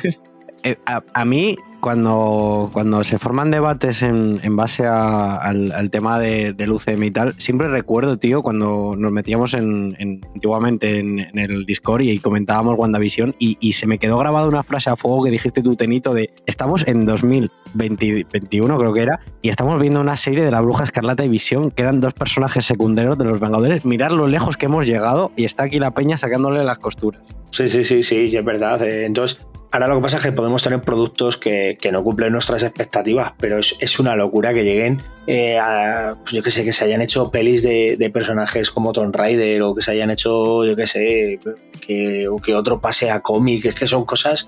Eh, a mí, cuando, cuando se forman debates en, en base al, tema de, del UCM y tal, siempre recuerdo, tío, cuando nos metíamos en, en- antiguamente en, el Discord y comentábamos WandaVision y, y se me quedó grabada una frase a fuego que dijiste tú, Tenito, de estamos en 2021 creo que era, y estamos viendo una serie de la Bruja Escarlata y Visión, que eran dos personajes secundarios de los Vengadores. Mirar lo lejos que hemos llegado y está aquí la peña sacándole las costuras. Sí, sí, sí, sí, es verdad. Eh, Entonces, ahora lo que pasa es que podemos tener productos que, que no cumplen nuestras expectativas, pero es, es una locura que lleguen eh, a, pues yo que sé, que se hayan hecho pelis de, de personajes como Tomb Raider o que se hayan hecho, yo que sé, que, que otro pase a cómic, es que son cosas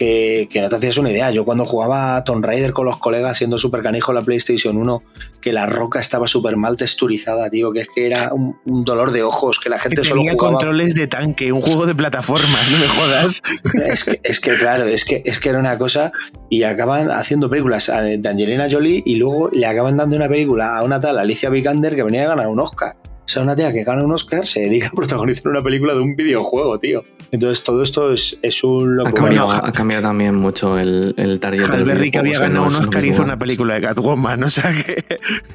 que, que no te hacías una idea. Yo cuando jugaba a Tomb Raider con los colegas siendo súper canijo en la PlayStation 1, que la roca estaba súper mal texturizada, tío, que es que era un, un dolor de ojos, que la Que gente solo tenía jugaba... controles de tanque, un juego de plataformas, no me jodas. Es que, es que, claro, es que, es que era una cosa y acaban haciendo películas eh, de Angelina Jolie y luego le acaban dando una película a una tal Alicia Vikander que venía a ganar un Oscar. O sea, una tía que gana un Oscar se dedica a protagonizar una película de un videojuego, tío. Entonces todo esto es, es un Ha locura. cambiado, ha cambiado también mucho el, el target del Halberry que había ganado un Oscar hizo una película de Catwoman, o sea que...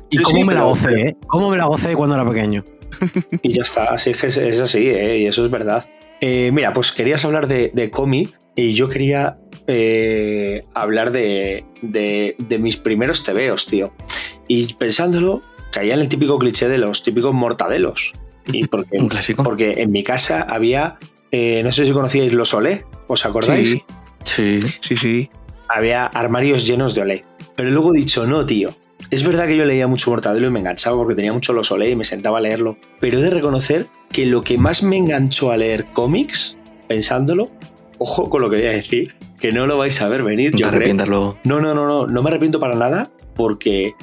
¿Y Sí, cómo sí, me la pero- gocé, eh? ¿Cómo me la gocé cuando era pequeño? Y ya está, así es que es, es así, ¿eh? y eso es verdad. Eh, mira, pues querías hablar de, de cómic y yo quería eh, hablar de, de- de mis primeros tebeos, tío. Y pensándolo, caía en el típico cliché de los típicos mortadelos. Y porque, Un clásico. porque en mi casa había, eh, no sé si conocíais los Olé, ¿os acordáis? Sí, Sí. sí, sí. había armarios llenos de Olé. Pero luego he dicho, no, tío. Es verdad que yo leía mucho Mortadelo y me enganchaba porque tenía mucho los Olé y me sentaba a leerlo. Pero he de reconocer que lo que más me enganchó a leer cómics, pensándolo, ojo con lo que voy a decir, que no lo vais a ver venir, No te yo creo. arrepientas luego. No, no, no, no, no me arrepiento para nada porque,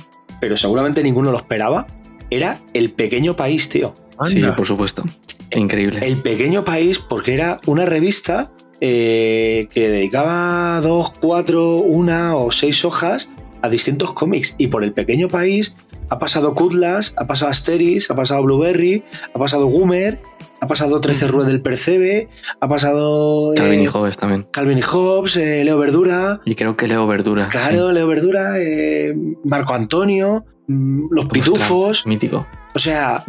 pero seguramente ninguno lo esperaba, era El Pequeño País, tío. Sí, por supuesto. Increíble. El Pequeño País porque era una revista eh, que dedicaba dos, cuatro, una o seis hojas a distintos cómics. Y por El Pequeño País ha pasado Kudlas, ha pasado Asteris, ha pasado Blueberry, ha pasado Goomer, ha pasado 13 Rue del Percebe, ha pasado... eh, Calvin y Hobbes también. Calvin y Hobbes, eh, Leo Verdura. Y creo que Leo Verdura. Claro, Leo Verdura, eh, Marco Antonio, mm, Los. Pitufos. Mítico. O sea,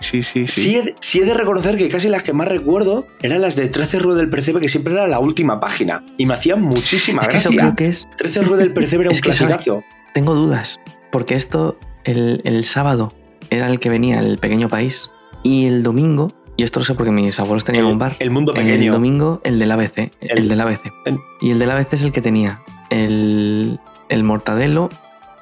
Sí, sí, sí. sí. he, de- sí he de reconocer que casi las que más recuerdo eran las de 13 Rue del Percebe, que siempre era la última página. Y me hacían muchísima Es que eso gracia. creo que es. 13 Rue del Percebe era un clasicazo. Tengo dudas. Porque esto, el, el sábado era el que venía el pequeño país. Y el domingo, y esto lo sé porque mis abuelos tenían El, un bar. el mundo El pequeño. domingo, el del ABC. El, El- del ABC. el- Y el del ABC es el que tenía el, el mortadelo,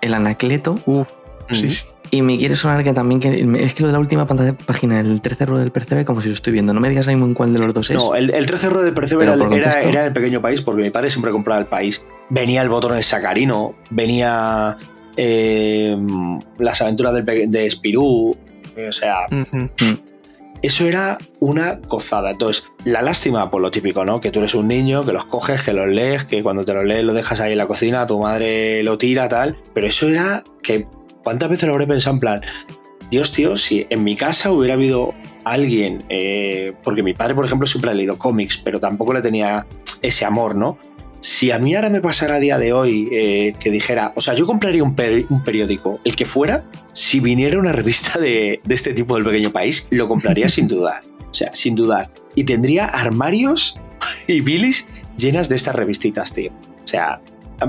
el anacleto. Uf, sí, Mm. sí. Y me quiere sonar que también. Que, es que lo de la última pantalla- página, el 13 ruedo del percebe, como si lo estoy viendo. No me digas ahí en cuál de los dos es. No, el, el 13 Rue del Percebe era, era- el pequeño país porque mi padre siempre compraba el país. Venía el botón el sacarino, venía eh, las aventuras del pe- de Spirú, o sea, Ujú. eso era una gozada. Entonces, la lástima, por lo típico, ¿no? Que tú eres un niño, que los coges, que los lees, que cuando te los lees lo dejas ahí en la cocina, tu madre lo tira, tal. Pero eso era que, ¿cuántas veces lo habré pensado en plan? Dios, tío, si en mi casa hubiera habido alguien, eh, porque mi padre, por ejemplo, siempre ha leído cómics, pero tampoco le tenía ese amor, ¿no? Si a mí ahora me pasara a día de hoy eh, que dijera, o sea, yo compraría un, peri- un periódico, el que fuera, si viniera una revista de, de este tipo del pequeño país, lo compraría sin dudar. O sea, sin dudar. Y tendría armarios y bilis llenas de estas revistitas, tío. O sea,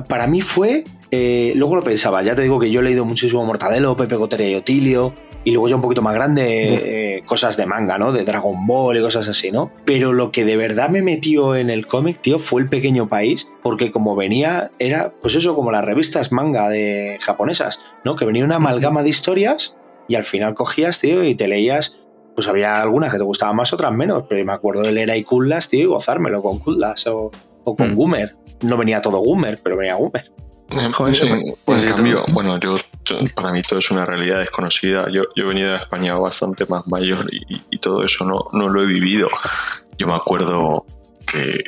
para mí fue. eh, luego lo pensaba, ya te digo que yo he leído muchísimo Mortadelo, Pepe Gotera y Otilio. Y luego ya un poquito más grande, eh, cosas de manga, ¿no? De Dragon Ball y cosas así, ¿no? Pero lo que de verdad me metió en el cómic, tío, fue el pequeño país, porque como venía, era, pues eso, como las revistas manga de japonesas, ¿no? Que venía una amalgama de historias y al final cogías, tío, y te leías. Pues había algunas que te gustaban más, otras menos, pero me acuerdo de leer ahí Kullas, tío, y gozármelo con Kullas o, o con Mm. Goomer. No venía todo Goomer, pero venía Goomer. En, Joder, sí. Pues en cambio, todo. bueno, yo, yo- para mí todo es una realidad desconocida. Yo, yo he venido a España bastante más mayor y, y todo eso no, no lo he vivido. Yo me acuerdo que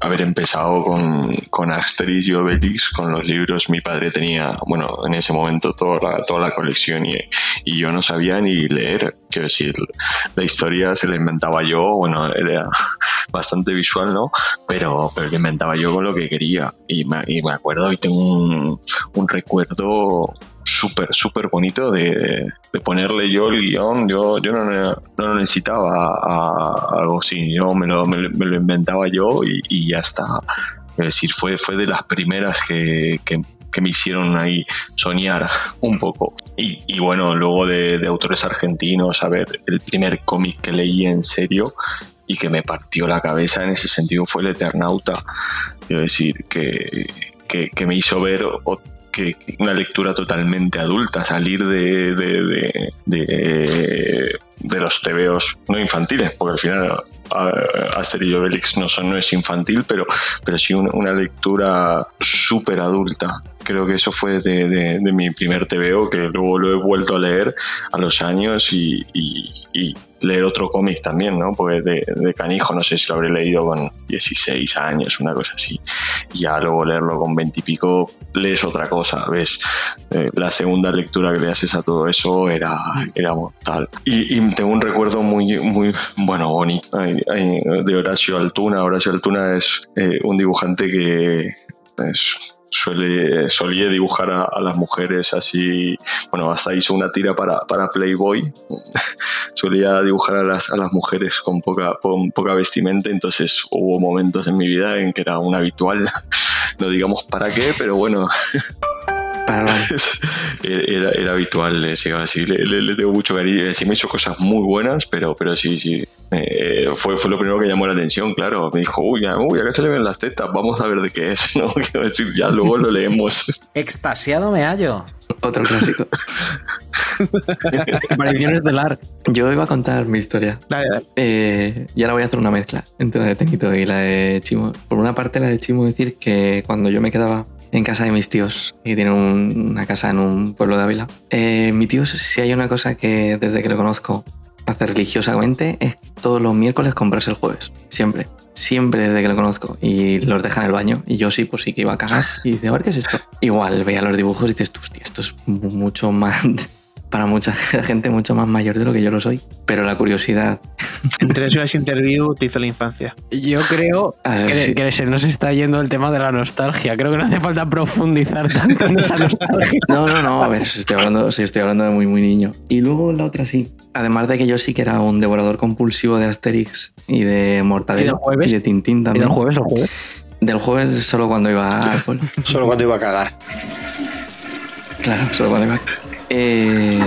haber empezado con, con Asterix y Obelix, con los libros, mi padre tenía, bueno, en ese momento toda la, toda la colección y, y yo no sabía ni leer. Quiero decir, la historia se la inventaba yo, bueno, era bastante visual, ¿no? Pero, pero lo inventaba yo con lo que quería. Y me, y me acuerdo y tengo un, un recuerdo súper, súper bonito de, de ponerle yo el guion. Yo, yo no, no necesitaba algo así, yo me lo, me, lo- inventaba yo y, y ya está. Es decir, fue, fue de las primeras que, que, me hicieron ahí soñar un poco. Y, bueno, luego de, autores argentinos, a ver, el primer cómic que leí en serio y que me partió la cabeza en ese sentido fue El Eternauta. Quiero decir, que, que, me hizo ver que una lectura totalmente adulta, salir de, de, de, de- de los tebeos no infantiles, porque al final a- Asterix y Obelix no, no es infantil, pero, pero sí una, lectura súper adulta. Creo que eso fue de, mi primer TVO, que luego lo he vuelto a leer a los años y, leer otro cómic también, ¿no? Porque de, de canijo no sé si lo habré leído con 16 años, una cosa así. Y ya luego leerlo con 20 y pico, lees otra cosa, ¿ves? Eh, la segunda lectura que le haces a todo eso era, era mortal. Y, y tengo un recuerdo muy, muy bueno, bonito. De Horacio Altuna. Horacio Altuna es eh, un dibujante que es- suele, solía dibujar a, a las mujeres así, bueno, hasta hizo una tira para, para Playboy, solía dibujar a las, a las mujeres con poca, con poca vestimenta, entonces hubo momentos en mi vida en que era un habitual, no digamos para qué, pero bueno, Era, era habitual, le llegaba así, le, le- le tengo mucho cariño, sí me hizo cosas muy buenas, pero, pero sí, sí, eh, fue, fue lo primero que llamó la atención, claro, me dijo, uy, ya- uy, acá se le ven las tetas, vamos a ver de qué es, ¿no? Quiero decir, ya luego lo leemos. Extasiado me hallo. Otro clásico. Aparición estelar. Yo iba a contar mi historia. Dale, dale. Eh, y ahora voy a hacer una mezcla entre la de Tenito y la de Chimo. Por una parte, la de Chimo decir que cuando yo me quedaba en casa de mis tíos, y tienen un- una casa en un pueblo de Ávila, eh, mi tío, si hay una cosa que desde que lo conozco hace religiosamente, es todos los miércoles comprarse el jueves. Siempre. Siempre desde que lo conozco. Y los deja en el baño. Y yo sí, pues sí que iba a cagar. Y dice, a ver qué es esto. Igual veía los dibujos y dices, hostia, esto es mu- mucho más para mucha gente mucho más mayor de lo que yo lo soy. Pero la curiosidad. Entre las interview te hizo la infancia. Yo creo A ver, que, sí. que se nos está yendo el tema de la nostalgia. Creo que no hace falta profundizar tanto en esa nostalgia. No, no, no, a ver, si estoy hablando, si estoy hablando de muy, muy niño. Y luego la otra sí. Además de que yo sí que era un devorador compulsivo de Asterix y de ¿Y del Mortadelo jueves? y de Tintín ¿Y también. del jueves o jueves? Del jueves solo cuando iba pueblo. Solo cuando iba a cagar. Claro, solo cuando iba. Eh,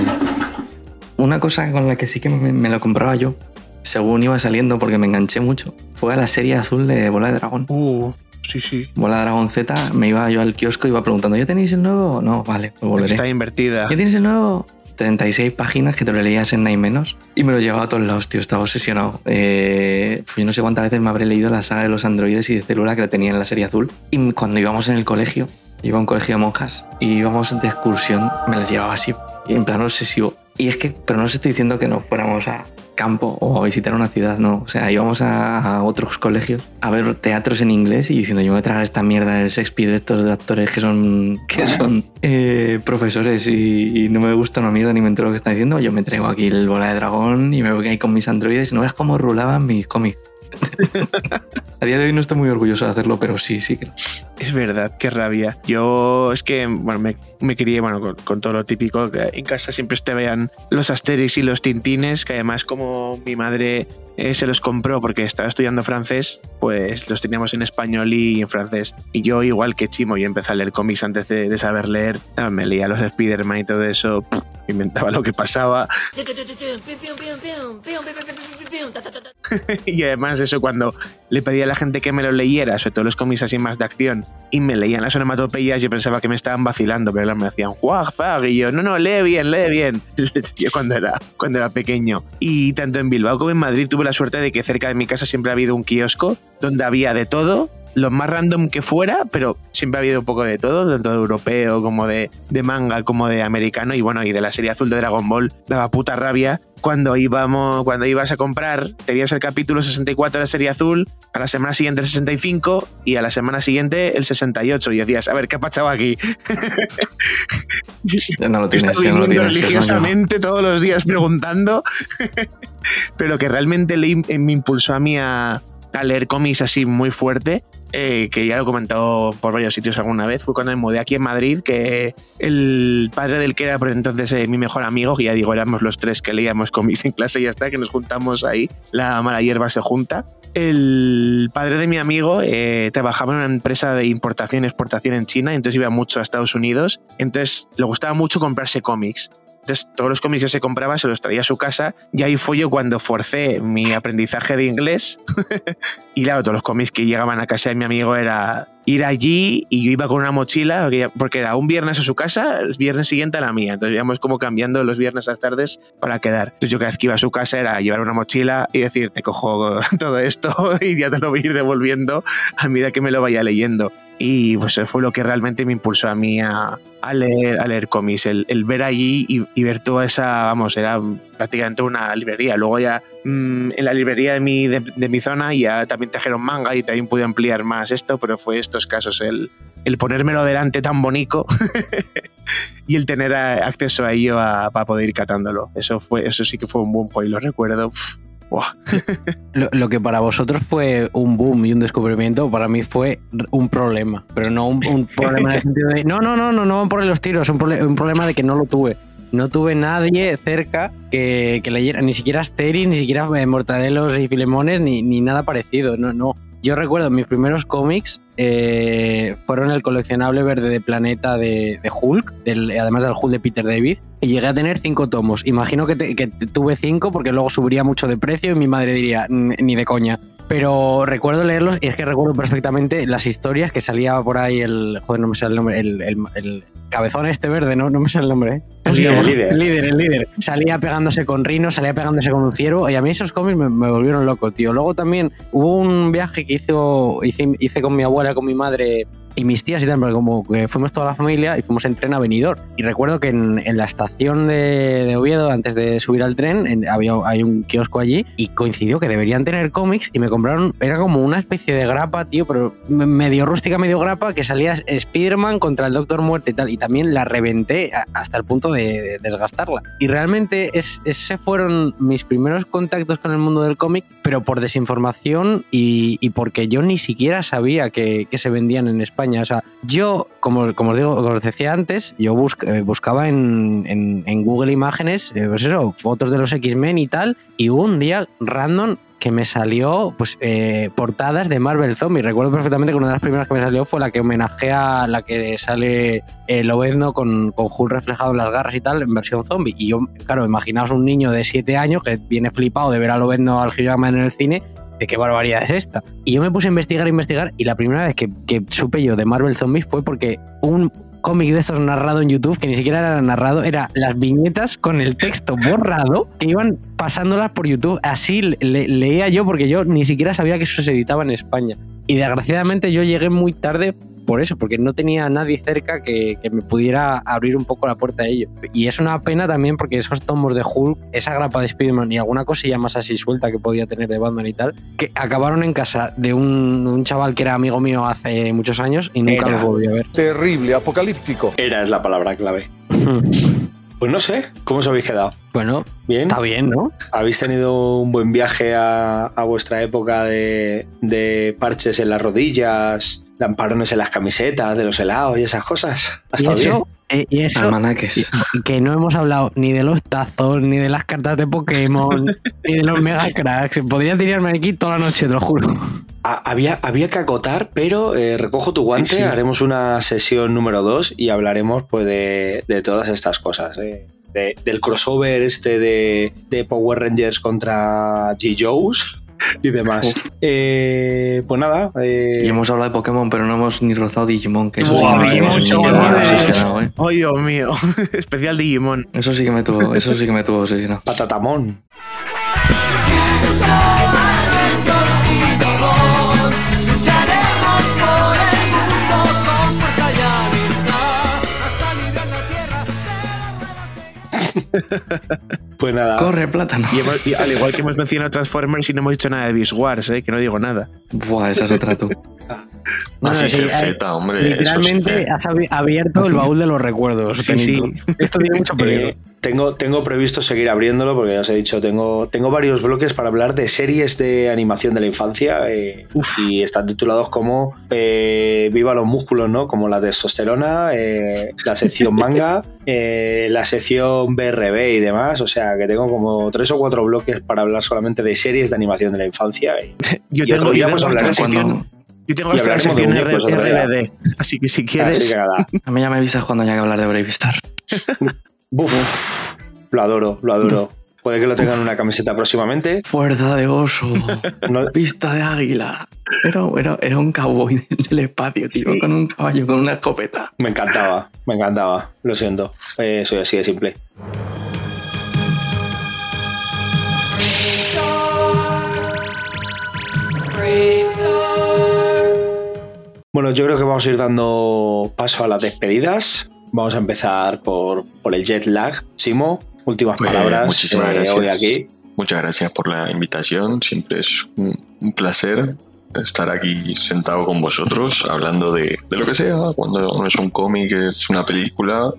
una cosa con la que sí que me, me lo compraba yo, según iba saliendo, porque me enganché mucho, fue a la serie azul de Bola de Dragón. Uh, sí, sí. Bola de Dragón Z, me iba yo al kiosco y iba preguntando, ¿ya tenéis el nuevo? No, vale, pues volveré. Está invertida. ¿Ya tienes el nuevo? 36 páginas que te lo leías en nada y menos. Y me lo llevaba a todos lados, tío. Estaba obsesionado. Eh, pues yo no sé cuántas veces me habré leído la saga de los androides y de célula que la tenía en la serie azul. Y cuando íbamos en el colegio, iba a un colegio de monjas y íbamos de excursión, me las llevaba así, en plan obsesivo. Y es que, pero no os estoy diciendo que no fuéramos a campo o a visitar una ciudad, no. O sea, íbamos a, a otros colegios a ver teatros en inglés y diciendo, yo voy a tragar esta mierda del Shakespeare de estos actores que son, que son eh, profesores y, y no me gusta una mierda ni me entero lo que están diciendo. Yo me traigo aquí el bola de dragón y me voy ahí con mis androides y no veas cómo rulaban mis cómics. A día de hoy no estoy muy orgulloso de hacerlo, pero sí, sí que. Es verdad, qué rabia. Yo es que, bueno, me, me crié, bueno, con, con todo lo típico, que en casa siempre te vean los Asterix y los Tintines, que además como mi madre eh, se los compró porque estaba estudiando francés, pues los teníamos en español y en francés. Y yo, igual que Chimo, yo empecé a leer cómics antes de, de saber leer, Ah, me leía los de Spider-Man y todo eso, pff, inventaba lo que pasaba. y además eso cuando le pedía a la gente que me lo leyera, sobre todo los cómics así más de acción, y me leían las onomatopeyas, yo pensaba que me estaban vacilando, pero me decían "Juag, fag", y yo, no, no, lee bien, lee bien. yo cuando era, cuando era pequeño. Y tanto en Bilbao como en Madrid tuve la suerte de que cerca de mi casa siempre ha habido un kiosco donde había de todo, lo más random que fuera, pero siempre ha habido un poco de todo, tanto de europeo como de, de manga, como de americano, y bueno, y de la serie azul de Dragon Ball, daba puta rabia cuando íbamos, cuando ibas a comprar, tenías el capítulo 64 de la serie azul, a la semana siguiente el 65 y a la semana siguiente el 68, y decías, a ver, ¿qué ha pasado aquí? Ya no lo tienes, ya no lo tienes. no religiosamente todos los días preguntando, pero que realmente le, me impulsó a mí a, cómics así muy fuerte, eh, que ya lo he comentado por varios sitios alguna vez, fue cuando me mudé aquí en Madrid, que el padre del que era por entonces eh, mi mejor amigo, que ya digo, éramos los tres que leíamos cómics en clase y ya está, que nos juntamos ahí, la mala hierba se junta. El padre de mi amigo eh, trabajaba en una empresa de importación y exportación en China, entonces iba mucho a Estados Unidos, entonces le gustaba mucho comprarse cómics. Entonces, todos los cómics que se compraba se los traía a su casa y ahí fue yo cuando forcé mi aprendizaje de inglés. y claro, todos los cómics que llegaban a casa de mi amigo era ir allí y yo iba con una mochila, porque- porque era un viernes a su casa, el viernes siguiente a la mía. Entonces íbamos como cambiando los viernes a las tardes para quedar. Entonces yo cada vez que iba a su casa era llevar una mochila y decir, te cojo todo esto y ya te lo voy a ir devolviendo a medida que me lo vaya leyendo. Y pues eso fue lo que realmente me impulsó a mí a, leer, a leer cómics, el, el ver allí y, ver toda esa, vamos, era prácticamente una librería. Luego ya mm, en la librería de mi, de, mi zona ya también trajeron manga y también pude ampliar más esto, pero fue estos casos el, el ponérmelo delante tan bonito y el tener acceso a ello para poder ir catándolo. Eso, fue, eso sí que fue un boom y lo recuerdo. Lo, que para vosotros fue un boom y un descubrimiento, para mí fue un problema. Pero no un, problema en el sentido de. No, no, no, no, no van por los tiros. Un, prole- un problema de que no lo tuve. No tuve nadie cerca que, leyera, ni siquiera Asterix, ni siquiera eh, Mortadelos y Filemones, ni, ni nada parecido. No, no. Yo recuerdo mis primeros cómics eh, fueron el coleccionable verde de planeta de, Hulk, además del Hulk de Peter David, y llegué a tener cinco tomos. Imagino que, te- que tuve cinco porque luego subiría mucho de precio y mi madre diría, "N- ni de coña. Pero recuerdo leerlos y es que recuerdo perfectamente las historias que salía por ahí el. Joder, no me sale el nombre. El, el- el cabezón este verde, ¿no? No me sale el nombre, ¿eh? El líder, el líder. El líder, el líder. Salía pegándose con Rino, salía pegándose con un ciervo y a mí esos cómics me, me volvieron loco, tío. Luego también hubo un viaje que hizo, hice, hice con mi abuela, con mi madre y mis tías y tal, como que fuimos toda la familia y fuimos en tren a Benidorm. Y recuerdo que en, en la estación de, de Oviedo, antes de subir al tren, en- había hay un kiosco allí y coincidió que deberían tener cómics y me compraron, era como una especie de grapa, tío, pero me- medio rústica, medio grapa, que salía Spider-Man contra el Doctor Muerte y tal. Y también la reventé hasta el punto de, de desgastarla. Y realmente es, ese fueron mis primeros contactos con el mundo del cómic, pero por desinformación y, y porque yo ni siquiera sabía que, que se vendían en España. O sea, yo, como, como os digo, como os decía antes, yo busc- eh, buscaba en, en- Google Imágenes, eh, pues eso, fotos de los X-Men y tal, y un día random que me salió pues eh, portadas de Marvel Zombie. Recuerdo perfectamente que una de las primeras que me salió fue la que homenajea la que sale el Lobezno con, con Hulk reflejado en las garras y tal, en versión zombie. Y yo, claro, imaginaos un niño de 7 años que viene flipado de ver a Lobezno al Jackman en el cine, de qué barbaridad es esta. Y yo me puse a investigar, investigar, y la primera vez que, supe yo de Marvel Zombies fue porque un, cómic de estos narrado en YouTube, que ni siquiera era narrado, era las viñetas con el texto borrado que iban pasándolas por YouTube. Así le- leía yo porque yo ni siquiera sabía que eso se editaba en España. Y desgraciadamente yo llegué muy tarde por eso, porque no tenía a nadie cerca que, que me pudiera abrir un poco la puerta a ello. Y es una pena también porque esos tomos de Hulk, esa grapa de Spider-Man y alguna cosilla más así suelta que podía tener de Batman y tal, que acabaron en casa de un, un chaval que era amigo mío hace muchos años y nunca Era. los volví a ver. Terrible, apocalíptico. Era es la palabra clave. Pues no sé, ¿cómo os habéis quedado? Bueno, ¿Bien? está bien, ¿no? ¿Habéis tenido un buen viaje a, a vuestra época de, de parches en las rodillas, lamparones en las camisetas, de los helados y esas cosas? ¿Ha Y estado bien? eso, eh, y eso Almanaques. que no hemos hablado ni de los tazos, ni de las cartas de Pokémon, ni de los Mega Cracks. Podría tirarme aquí toda la noche, te lo juro. Había, había que acotar, pero eh, recojo tu guante, Sí, sí. haremos una sesión número 2 y hablaremos pues de, de todas estas cosas. eh. De- del crossover este de, de Power Rangers contra G. Y demás. Eh, pues nada, eh, Y hemos hablado de Pokémon, pero no hemos ni rozado Digimon, que eso sí Buah, que me tuvo Digimon, obsesionado, ¿eh? Oh, Dios mío. Especial Digimon. Eso sí que me tuvo, eso sí que me tuvo obsesionado. patatamón. Pues nada. Corre, plátano. Y, hemos- y al igual que hemos mencionado Transformers y no hemos dicho nada de Beast Wars, ¿eh? que no digo nada. Buah, esa es otra tú. Bueno, Así sí, Z, hombre. Literalmente has abi- abierto el baúl de los recuerdos. Sí, sí. Esto tiene mucho peligro. Eh, tengo, tengo previsto seguir abriéndolo porque ya os he dicho, tengo, tengo varios bloques para hablar de series de animación de la infancia eh, y están titulados como eh, Viva los músculos, ¿no? Como la testosterona, eh, la sección manga, eh, la sección Y demás. O sea que tengo como tres o cuatro bloques para hablar solamente de series de animación de la infancia. Y, Yo Y tengo, otro día, pues, hablaremos cuando- yo tengo hasta la sección. RBD. Así que si quieres. así que nada. A mí ya me avisas cuando haya que hablar de Brave Star. Buf, lo adoro, lo adoro. Puede que lo tengan en una camiseta próximamente. Fuerza de oso, No- pista de águila. Era, era, era un cowboy del espacio, tío, con un caballo, con una escopeta. Me encantaba, me encantaba. Lo siento. Eh, soy así de simple. Bueno, yo creo que vamos a ir dando paso a las despedidas. Vamos a empezar por, por el jet lag. Simo, últimas Eh, palabras muchísimas eh, gracias. hoy aquí. Muchas gracias por la invitación. Siempre es un, un placer estar aquí sentado con vosotros hablando de, de lo que sea, cuando no es un cómic, es una película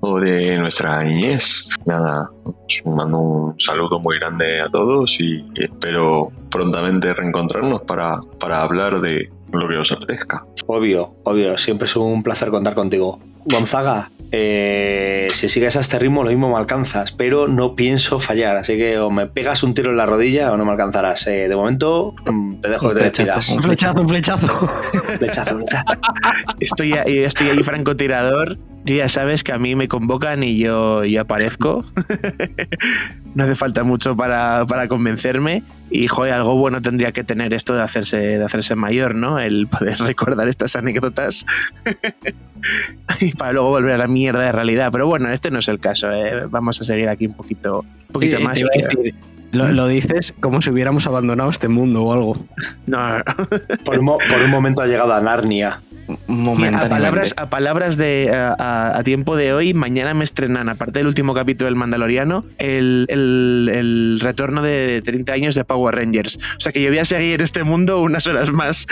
o de nuestra niñez. Nada, os mando un saludo muy grande a todos y espero prontamente reencontrarnos para, para hablar de lo que os apetezca. Obvio, obvio. Siempre es un placer contar contigo. Gonzaga, eh, si sigues a este ritmo lo mismo me alcanzas, pero no pienso fallar. Así que o me pegas un tiro en la rodilla o no me alcanzarás. Eh, de momento mm, te dejo Un que te flechazo, despidas. Un flechazo, un flechazo. Flechazo, flechazo. Estoy, ahí- estoy ahí francotirador. Y ya sabes que a mí me convocan y yo, yo aparezco. no hace falta mucho para, para convencerme. Y joder, algo bueno tendría que tener esto de hacerse, de hacerse mayor, ¿no? El poder recordar estas anécdotas. y para luego volver a la mierda de realidad. Pero bueno, este no es el caso. ¿eh? Vamos a seguir aquí un poquito, un poquito Sí, más. te iba a decir, lo, lo dices como si hubiéramos abandonado este mundo o algo. No. Por, un mo- por un momento ha llegado a Narnia. A palabras, a palabras de a, a- a tiempo de hoy, mañana me estrenan, aparte del último capítulo del Mandaloriano, el, el- el retorno de 30 años de Power Rangers. O sea que yo voy a seguir en este mundo unas horas más.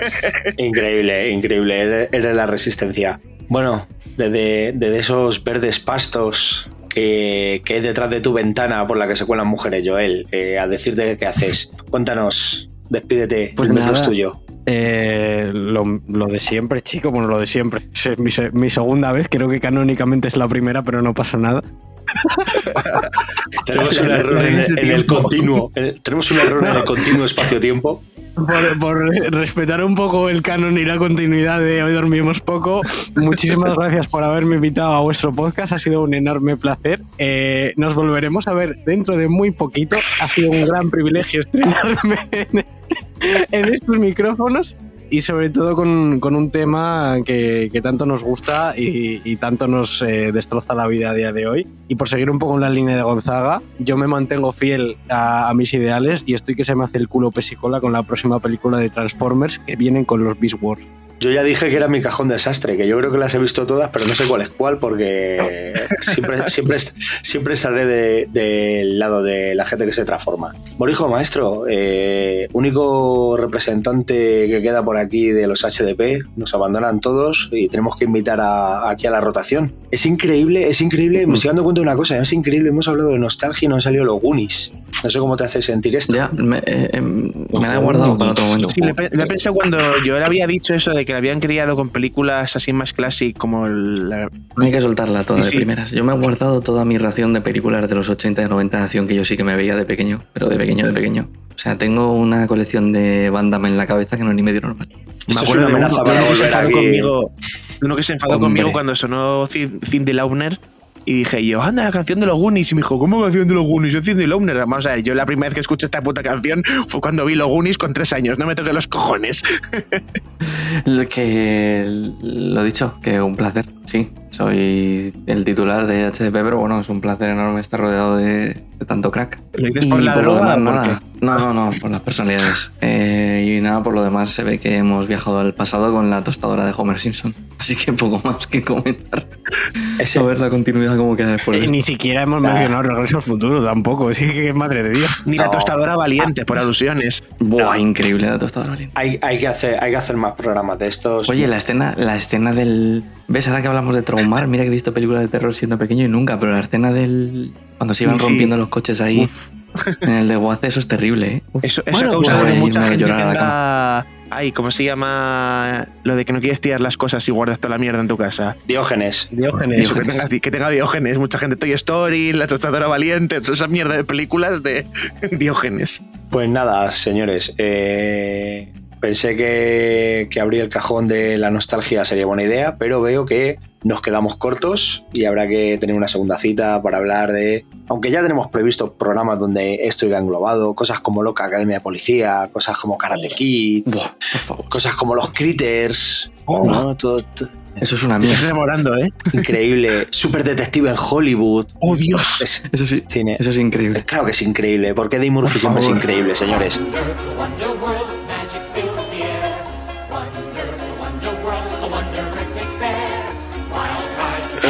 Increíble, increíble. Eres- Eres la resistencia. Bueno, desde, desde esos verdes pastos que, que hay detrás de tu ventana por la que se cuelan mujeres, Joel, eh, a decirte qué haces. Cuéntanos, despídete, Pues el micro es nada. tuyo. Eh, lo, lo de siempre, chico, bueno, lo de siempre. Es mi, se- mi segunda vez, creo que canónicamente es la primera, pero no pasa nada. Tenemos un error en, el- en el continuo. en el- tenemos un error en el continuo espacio-tiempo. Por, respetar un poco el canon y la continuidad de Hoy Dormimos Poco, muchísimas gracias por haberme invitado a vuestro podcast. Ha sido un enorme placer. Eh, nos volveremos a ver dentro de muy poquito. Ha sido un gran privilegio estrenarme en, en estos micrófonos. Y sobre todo con, con un tema que, que tanto nos gusta y, y tanto nos eh, destroza la vida a día de hoy. Y por seguir un poco en la línea de Gonzaga, yo me mantengo fiel a, a mis ideales y estoy que se me hace el culo pesicola con la próxima película de Transformers que vienen con los Beast Wars. Yo ya dije que era mi cajón desastre, que yo creo que las he visto todas, pero no sé cuál es cuál, porque siempre, siempre, siempre sale de- del lado de la gente que se transforma. Morijo, maestro, eh, único representante que queda por aquí de los HDP, nos abandonan todos y tenemos que invitar a- aquí a la rotación. Es increíble, es increíble, me estoy dando cuenta de una cosa, es increíble, hemos hablado de nostalgia y no han salido los Goonies. No sé cómo te hace sentir esto. Ya, me, eh, eh, me la he guardado para otro momento. Sí, le, le pensé cuando yo le había dicho eso de que le habían criado con películas así más classic como el, la- Hay que soltarla toda Sí, de primeras. Yo me he guardado toda mi ración de películas de los 80 y 90 de acción que yo sí que me veía de pequeño, pero de pequeño, de pequeño. O sea, tengo una colección de Bandam en la cabeza que no es ni medio normal. Me es acuerdo una de uno, amenaza uno para que se volver enfadó aquí. conmigo, uno que se enfadó Hombre. conmigo cuando sonó Cin- Cindy Launer y dije yo, anda, la canción de los Goonies. Y me dijo, ¿cómo canción de los Goonies? Yo Cindy. Vamos a ver, yo la primera vez que escuché esta puta canción fue cuando vi los Goonies con tres años. No me toqué los cojones. Lo que lo dicho, que un placer, sí. Soy el titular de HDP, pero bueno, es un placer enorme estar rodeado de, de tanto crack. ¿Lo dices Y por la lo demás, nada. No, no, no, por las personalidades. Eh, y nada, por lo demás se ve que hemos viajado al pasado con la tostadora de Homer Simpson. Así que poco más que comentar. A ver la continuidad cómo queda después de Eh, ni siquiera hemos mencionado Regreso al Futuro tampoco, sí que madre de Dios. Ni la tostadora valiente, por alusiones. Buah, increíble la tostadora valiente. Hay, hay, que hacer, hay que hacer más programas de estos. Oye, la escena, la escena del. ¿Ves? Ahora que hablamos de traumar, mira que he visto películas de terror siendo pequeño y nunca, pero la escena del. Cuando se iban Sí. rompiendo los coches ahí en el de Guace, eso es terrible, ¿eh? Uf. Eso, eso Bueno, causa pues, que mucha gente llorar a la tenga... Ay, ¿cómo se llama? Lo de que no quieres tirar las cosas y guardas toda la mierda en tu casa. Diógenes. Diógenes. Eso, que tenga, que tenga Diógenes. Mucha gente Toy Story, La Tostadora Valiente, toda esa mierda de películas de Diógenes. Pues nada, señores. eh, pensé que, que abrir el cajón de la nostalgia sería buena idea, pero veo que nos quedamos cortos y habrá que tener una segunda cita para hablar de. Aunque ya tenemos previsto programas donde esto irá englobado, cosas como Loca Academia de Policía, cosas como Karate Kid, Buah, por favor. cosas como los Critters. ¿no? Todo- todo- Eso es una mierda. enamorando, ¿eh? increíble. Super detective en Hollywood. ¡Oh, Dios! Es- Eso sí, cine. eso es increíble. Claro que es increíble, porque Eddie Murphy Por siempre es increíble, señores.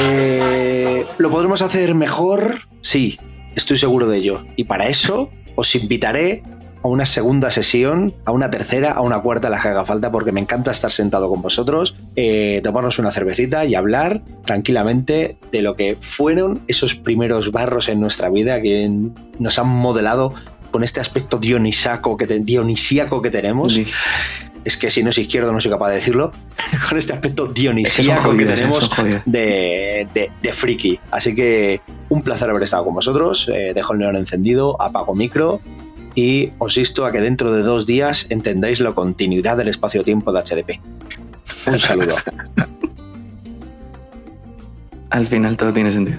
Eh, ¿Lo podremos hacer mejor? Sí, estoy seguro de ello. Y para eso os invitaré a una segunda sesión, a una tercera, a una cuarta, la que haga falta, porque me encanta estar sentado con vosotros, eh, tomarnos una cervecita y hablar tranquilamente de lo que fueron esos primeros barros en nuestra vida que nos han modelado con este aspecto dionisaco que dionisíaco que tenemos. Sí. Es que si no es izquierdo no soy capaz de decirlo. con este aspecto dionisíaco que ¿eh? tenemos de friki. Así que un placer haber estado con vosotros. Eh, dejo el neón encendido, apago micro y os insto a que dentro de dos días entendáis la continuidad del espacio-tiempo de HDP. Un saludo. Al final todo tiene sentido.